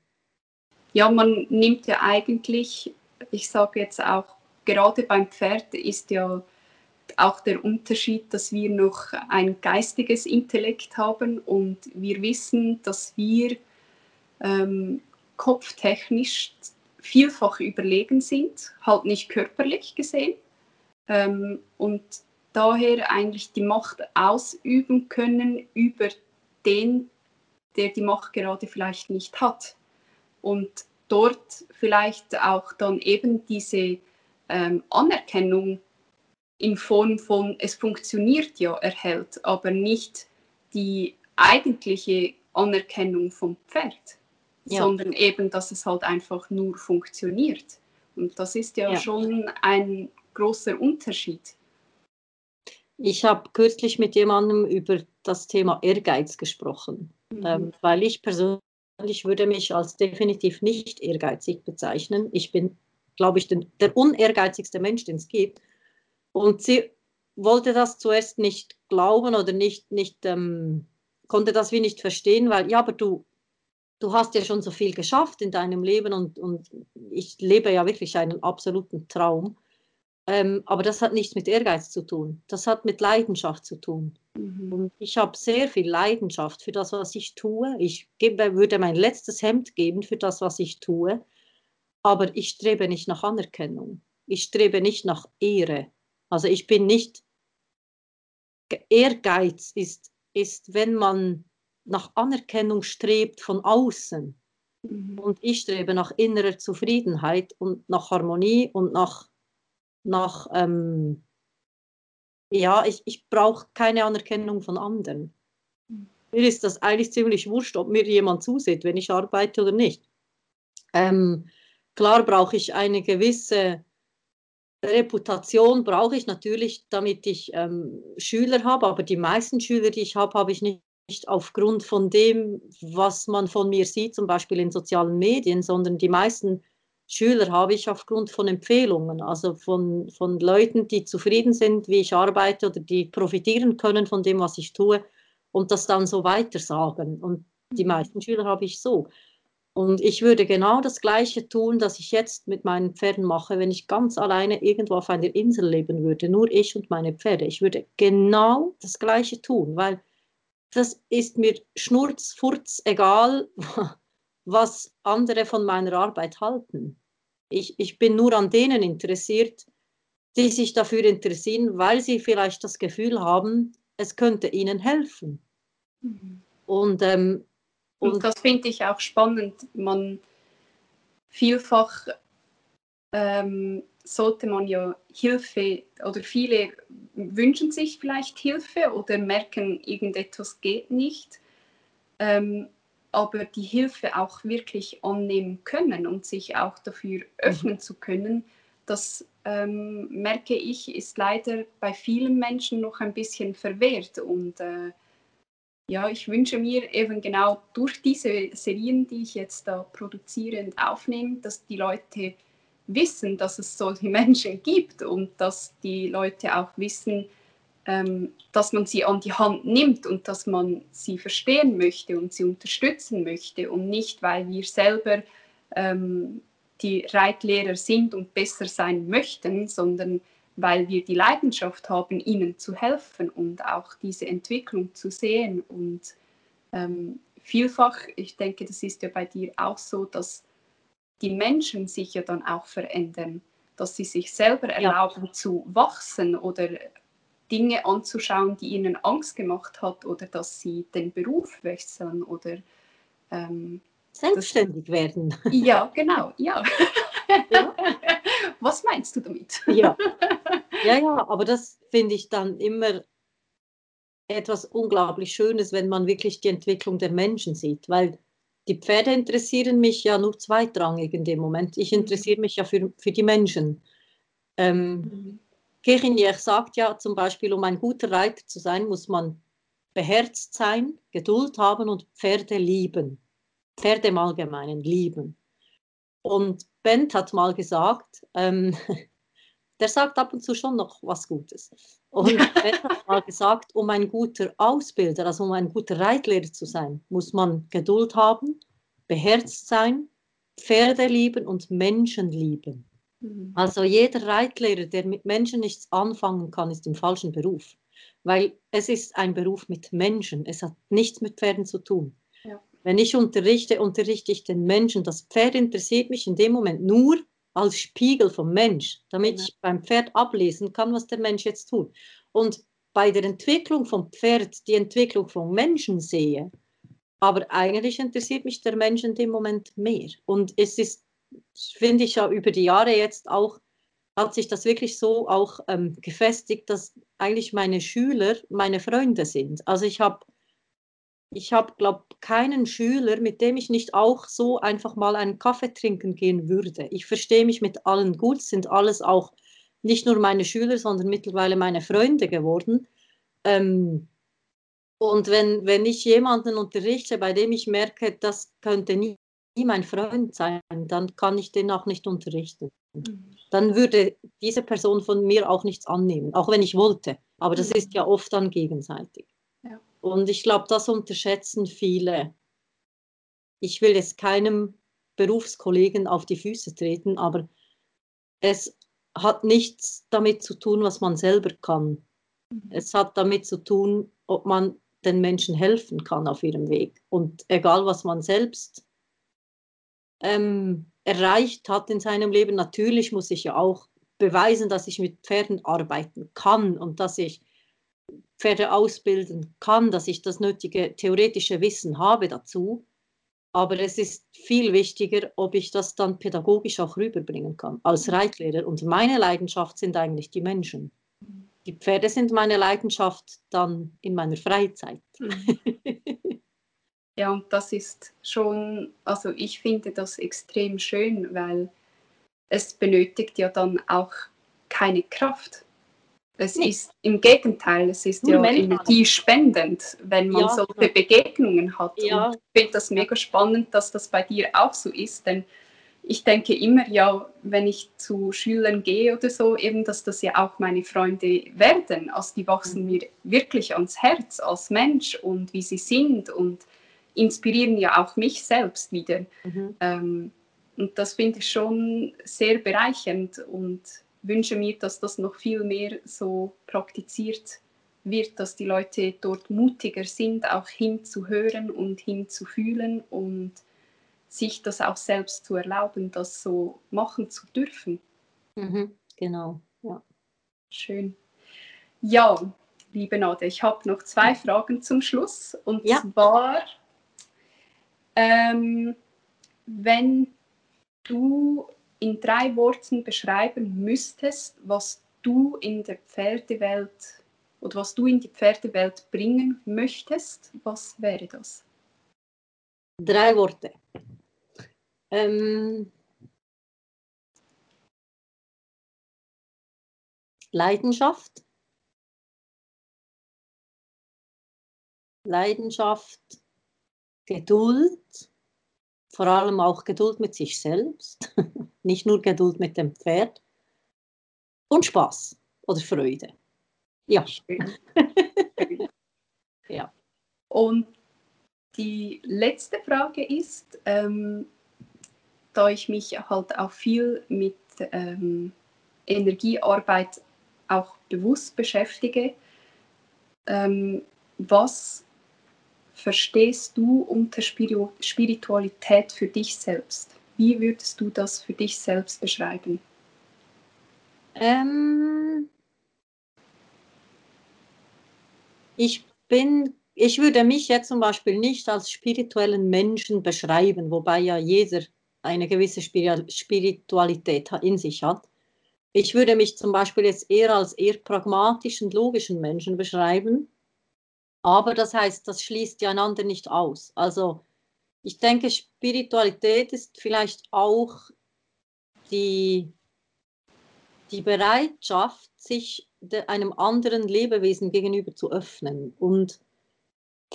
ja, man nimmt ja eigentlich, ich sage jetzt auch, gerade beim Pferd ist ja auch der Unterschied, dass wir noch ein geistiges Intellekt haben und wir wissen, dass wir ähm, kopftechnisch vielfach überlegen sind, halt nicht körperlich gesehen. Ähm, und daher eigentlich die Macht ausüben können über den, der die Macht gerade vielleicht nicht hat. Und dort vielleicht auch dann eben diese ähm, Anerkennung in Form von es funktioniert ja erhält, aber nicht die eigentliche Anerkennung vom Pferd, ja. sondern eben, dass es halt einfach nur funktioniert. Und das ist ja, ja. schon ein großer Unterschied. Ich habe kürzlich mit jemandem über das Thema Ehrgeiz gesprochen, mhm. ähm, weil ich persönlich würde mich als definitiv nicht ehrgeizig bezeichnen. Ich bin, glaube ich, den, der unehrgeizigste Mensch, den es gibt. Und sie wollte das zuerst nicht glauben oder nicht, nicht ähm, konnte das wie nicht verstehen, weil ja, aber du, du hast ja schon so viel geschafft in deinem Leben und, und ich lebe ja wirklich einen absoluten Traum. Ähm, aber das hat nichts mit Ehrgeiz zu tun. Das hat mit Leidenschaft zu tun. Mhm. Und ich habe sehr viel Leidenschaft für das, was ich tue. Ich gebe, würde mein letztes Hemd geben für das, was ich tue. Aber ich strebe nicht nach Anerkennung. Ich strebe nicht nach Ehre. Also ich bin nicht, Ehrgeiz ist, ist, wenn man nach Anerkennung strebt von außen. Mhm. Und ich strebe nach innerer Zufriedenheit und nach Harmonie und nach, nach ähm, ja, ich, ich brauche keine Anerkennung von anderen. Mhm. Mir ist das eigentlich ziemlich wurscht, ob mir jemand zusieht, wenn ich arbeite oder nicht. Ähm, klar brauche ich eine gewisse Reputation, brauche ich natürlich, damit ich ähm, Schüler habe, aber die meisten Schüler, die ich habe, habe ich nicht, aufgrund von dem, was man von mir sieht, zum Beispiel in sozialen Medien, sondern die meisten Schüler habe ich aufgrund von Empfehlungen, also von, von Leuten, die zufrieden sind, wie ich arbeite oder die profitieren können von dem, was ich tue und das dann so weitersagen. Und die meisten Schüler habe ich so. Und ich würde genau das Gleiche tun, das ich jetzt mit meinen Pferden mache, wenn ich ganz alleine irgendwo auf einer Insel leben würde, nur ich und meine Pferde. Ich würde genau das Gleiche tun, weil das ist mir schnurzfurz egal, was andere von meiner Arbeit halten. Ich, ich bin nur an denen interessiert, die sich dafür interessieren, weil sie vielleicht das Gefühl haben, es könnte ihnen helfen. Mhm. Und ähm, und, und das finde ich auch spannend. Man vielfach ähm, sollte man ja Hilfe oder viele wünschen sich vielleicht Hilfe oder merken, irgendetwas geht nicht. Ähm, aber die Hilfe auch wirklich annehmen können und sich auch dafür mhm. öffnen zu können, das ähm, merke ich, ist leider bei vielen Menschen noch ein bisschen verwehrt. Und äh, ja, ich wünsche mir eben genau durch diese Serien, die ich jetzt da produziere und aufnehme, dass die Leute wissen, dass es solche Menschen gibt und dass die Leute auch wissen, ähm, dass man sie an die Hand nimmt und dass man sie verstehen möchte und sie unterstützen möchte und nicht, weil wir selber ähm, die Reitlehrer sind und besser sein möchten, sondern weil wir die Leidenschaft haben, ihnen zu helfen und auch diese Entwicklung zu sehen. Und ähm, vielfach, ich denke, das ist ja bei dir auch so, dass die Menschen sich ja dann auch verändern, dass sie sich selber erlauben ja. zu wachsen oder Dinge anzuschauen, die ihnen Angst gemacht hat oder dass sie den Beruf wechseln oder ähm, selbstständig werden. Ja, genau, ja. ja. Was meinst du damit? Ja, ja, ja aber das finde ich dann immer etwas unglaublich Schönes, wenn man wirklich die Entwicklung der Menschen sieht, weil die Pferde interessieren mich ja nur zweitrangig in dem Moment. Ich mhm. interessiere mich ja für, für die Menschen. Ähm, mhm. Kirchenier sagt ja zum Beispiel, um ein guter Reiter zu sein, muss man beherzt sein, Geduld haben und Pferde lieben. Pferde im Allgemeinen lieben. Und Bent hat mal gesagt, ähm, der sagt ab und zu schon noch was Gutes. Und Bent hat mal gesagt, um ein guter Ausbilder, also um ein guter Reitlehrer zu sein, muss man Geduld haben, beherzt sein, Pferde lieben und Menschen lieben. Mhm. Also jeder Reitlehrer, der mit Menschen nichts anfangen kann, ist im falschen Beruf. Weil es ist ein Beruf mit Menschen. Es hat nichts mit Pferden zu tun. Wenn ich unterrichte, unterrichte ich den Menschen. Das Pferd interessiert mich in dem Moment nur als Spiegel vom Mensch, damit ja. ich beim Pferd ablesen kann, was der Mensch jetzt tut. Und bei der Entwicklung vom Pferd die Entwicklung vom Menschen sehe, aber eigentlich interessiert mich der Mensch in dem Moment mehr. Und es ist, finde ich ja über die Jahre jetzt auch, hat sich das wirklich so auch ähm, gefestigt, dass eigentlich meine Schüler meine Freunde sind. Also ich habe ich habe, glaube keinen Schüler, mit dem ich nicht auch so einfach mal einen Kaffee trinken gehen würde. Ich verstehe mich mit allen gut, sind alles auch nicht nur meine Schüler, sondern mittlerweile meine Freunde geworden. Ähm, und wenn, wenn ich jemanden unterrichte, bei dem ich merke, das könnte nie, nie mein Freund sein, dann kann ich den auch nicht unterrichten. Mhm. Dann würde diese Person von mir auch nichts annehmen, auch wenn ich wollte. Aber das mhm. ist ja oft dann gegenseitig. Und ich glaube, das unterschätzen viele. Ich will jetzt keinem Berufskollegen auf die Füße treten, aber es hat nichts damit zu tun, was man selber kann. Mhm. Es hat damit zu tun, ob man den Menschen helfen kann auf ihrem Weg. Und egal, was man selbst ähm, erreicht hat in seinem Leben, natürlich muss ich ja auch beweisen, dass ich mit Pferden arbeiten kann und dass ich Pferde ausbilden kann, dass ich das nötige theoretische Wissen habe dazu. Aber es ist viel wichtiger, ob ich das dann pädagogisch auch rüberbringen kann als mhm. Reitlehrer. Und meine Leidenschaft sind eigentlich die Menschen. Die Pferde sind meine Leidenschaft dann in meiner Freizeit. Ja, und das ist schon, also ich finde das extrem schön, weil es benötigt ja dann auch keine Kraft. Es Nee. ist im Gegenteil, es ist Nur ja energiespendend, wenn man Ja, solche genau. Begegnungen hat. Ja. Und ich finde das mega spannend, dass das bei dir auch so ist, denn ich denke immer, ja, wenn ich zu Schülern gehe oder so, eben, dass das ja auch meine Freunde werden. Also die wachsen mir wirklich ans Herz als Mensch und wie sie sind und inspirieren ja auch mich selbst wieder. Mhm. Ähm, und das finde ich schon sehr bereichernd und wünsche mir, dass das noch viel mehr so praktiziert wird, dass die Leute dort mutiger sind, auch hinzuhören und hinzufühlen und sich das auch selbst zu erlauben, das so machen zu dürfen. Mhm. Genau. Ja. Schön. Ja, liebe Nade, ich habe noch zwei Fragen zum Schluss. Und Ja. zwar, ähm, wenn du in drei Worten beschreiben müsstest, was du in der Pferdewelt oder was du in die Pferdewelt bringen möchtest, was wäre das? Drei Worte. Ähm, Leidenschaft. Leidenschaft, Geduld, vor allem auch Geduld mit sich selbst, nicht nur Geduld mit dem Pferd und Spaß oder Freude. Ja, Schön. Ja. Und die letzte Frage ist, ähm, da ich mich halt auch viel mit ähm, Energiearbeit auch bewusst beschäftige, ähm, was verstehst du unter Spiritu Spiritualität für dich selbst? Wie würdest du das für dich selbst beschreiben? Ähm, ich bin, ich würde mich jetzt zum Beispiel nicht als spirituellen Menschen beschreiben, wobei ja jeder eine gewisse Spiri- Spiritualität in sich hat. Ich würde mich zum Beispiel jetzt eher als eher pragmatischen, logischen Menschen beschreiben. Aber das heißt, das schließt ja einander nicht aus. Also ich denke, Spiritualität ist vielleicht auch die die Bereitschaft, sich einem anderen Lebewesen gegenüber zu öffnen und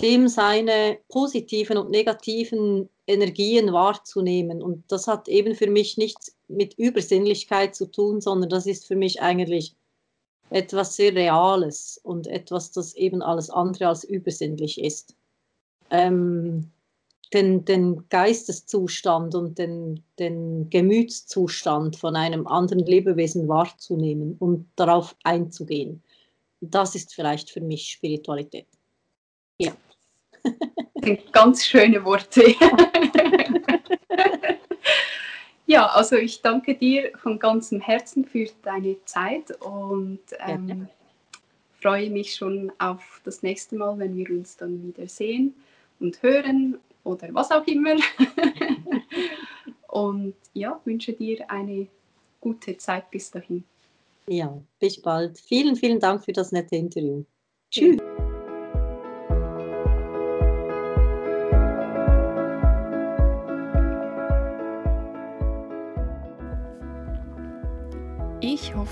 dem seine positiven und negativen Energien wahrzunehmen. Und das hat eben für mich nichts mit Übersinnlichkeit zu tun, sondern das ist für mich eigentlich etwas sehr Reales und etwas, das eben alles andere als übersinnlich ist. Ähm, den, den Geisteszustand und den, den Gemütszustand von einem anderen Lebewesen wahrzunehmen und darauf einzugehen. Das ist vielleicht für mich Spiritualität. Ja. Das sind ganz schöne Worte. ja, also ich danke dir von ganzem Herzen für deine Zeit und ähm, freue mich schon auf das nächste Mal, wenn wir uns dann wieder sehen und hören oder was auch immer. und ja, wünsche dir eine gute Zeit bis dahin. Ja, bis bald. Vielen, vielen Dank für das nette Interview. Tschüss. Ich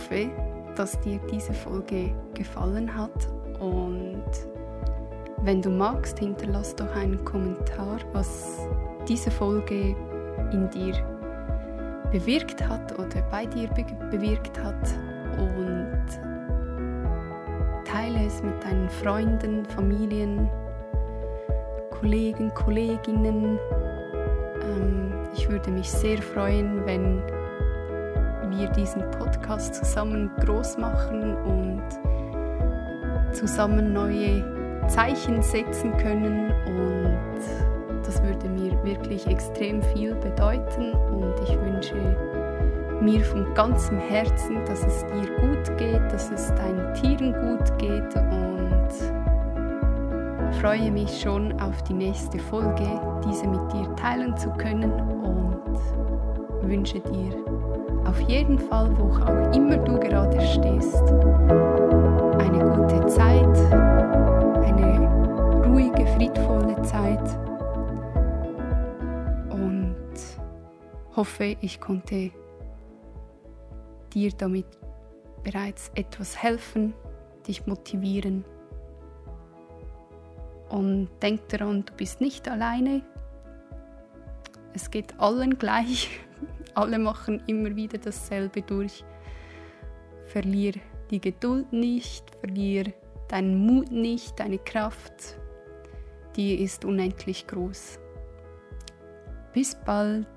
hoffe, dass dir diese Folge gefallen hat und wenn du magst, hinterlass doch einen Kommentar, was diese Folge in dir bewirkt hat oder bei dir be bewirkt hat und teile es mit deinen Freunden, Familien, Kollegen, Kolleginnen. Ähm, ich würde mich sehr freuen, wenn wir diesen Podcast zusammen groß machen und zusammen neue Zeichen setzen können. Und das würde mir wirklich extrem viel bedeuten. Und ich wünsche mir von ganzem Herzen, dass es dir gut geht, dass es deinen Tieren gut geht. Und freue mich schon auf die nächste Folge, diese mit dir teilen zu können. Und wünsche dir auf jeden Fall, wo auch immer du gerade stehst, eine gute Zeit, eine ruhige, friedvolle Zeit und hoffe, ich konnte dir damit bereits etwas helfen, dich motivieren. Und denk daran, du bist nicht alleine. Es geht allen gleich. Alle machen immer wieder dasselbe durch. Verlier die Geduld nicht, verlier deinen Mut nicht, deine Kraft. Die ist unendlich groß. Bis bald.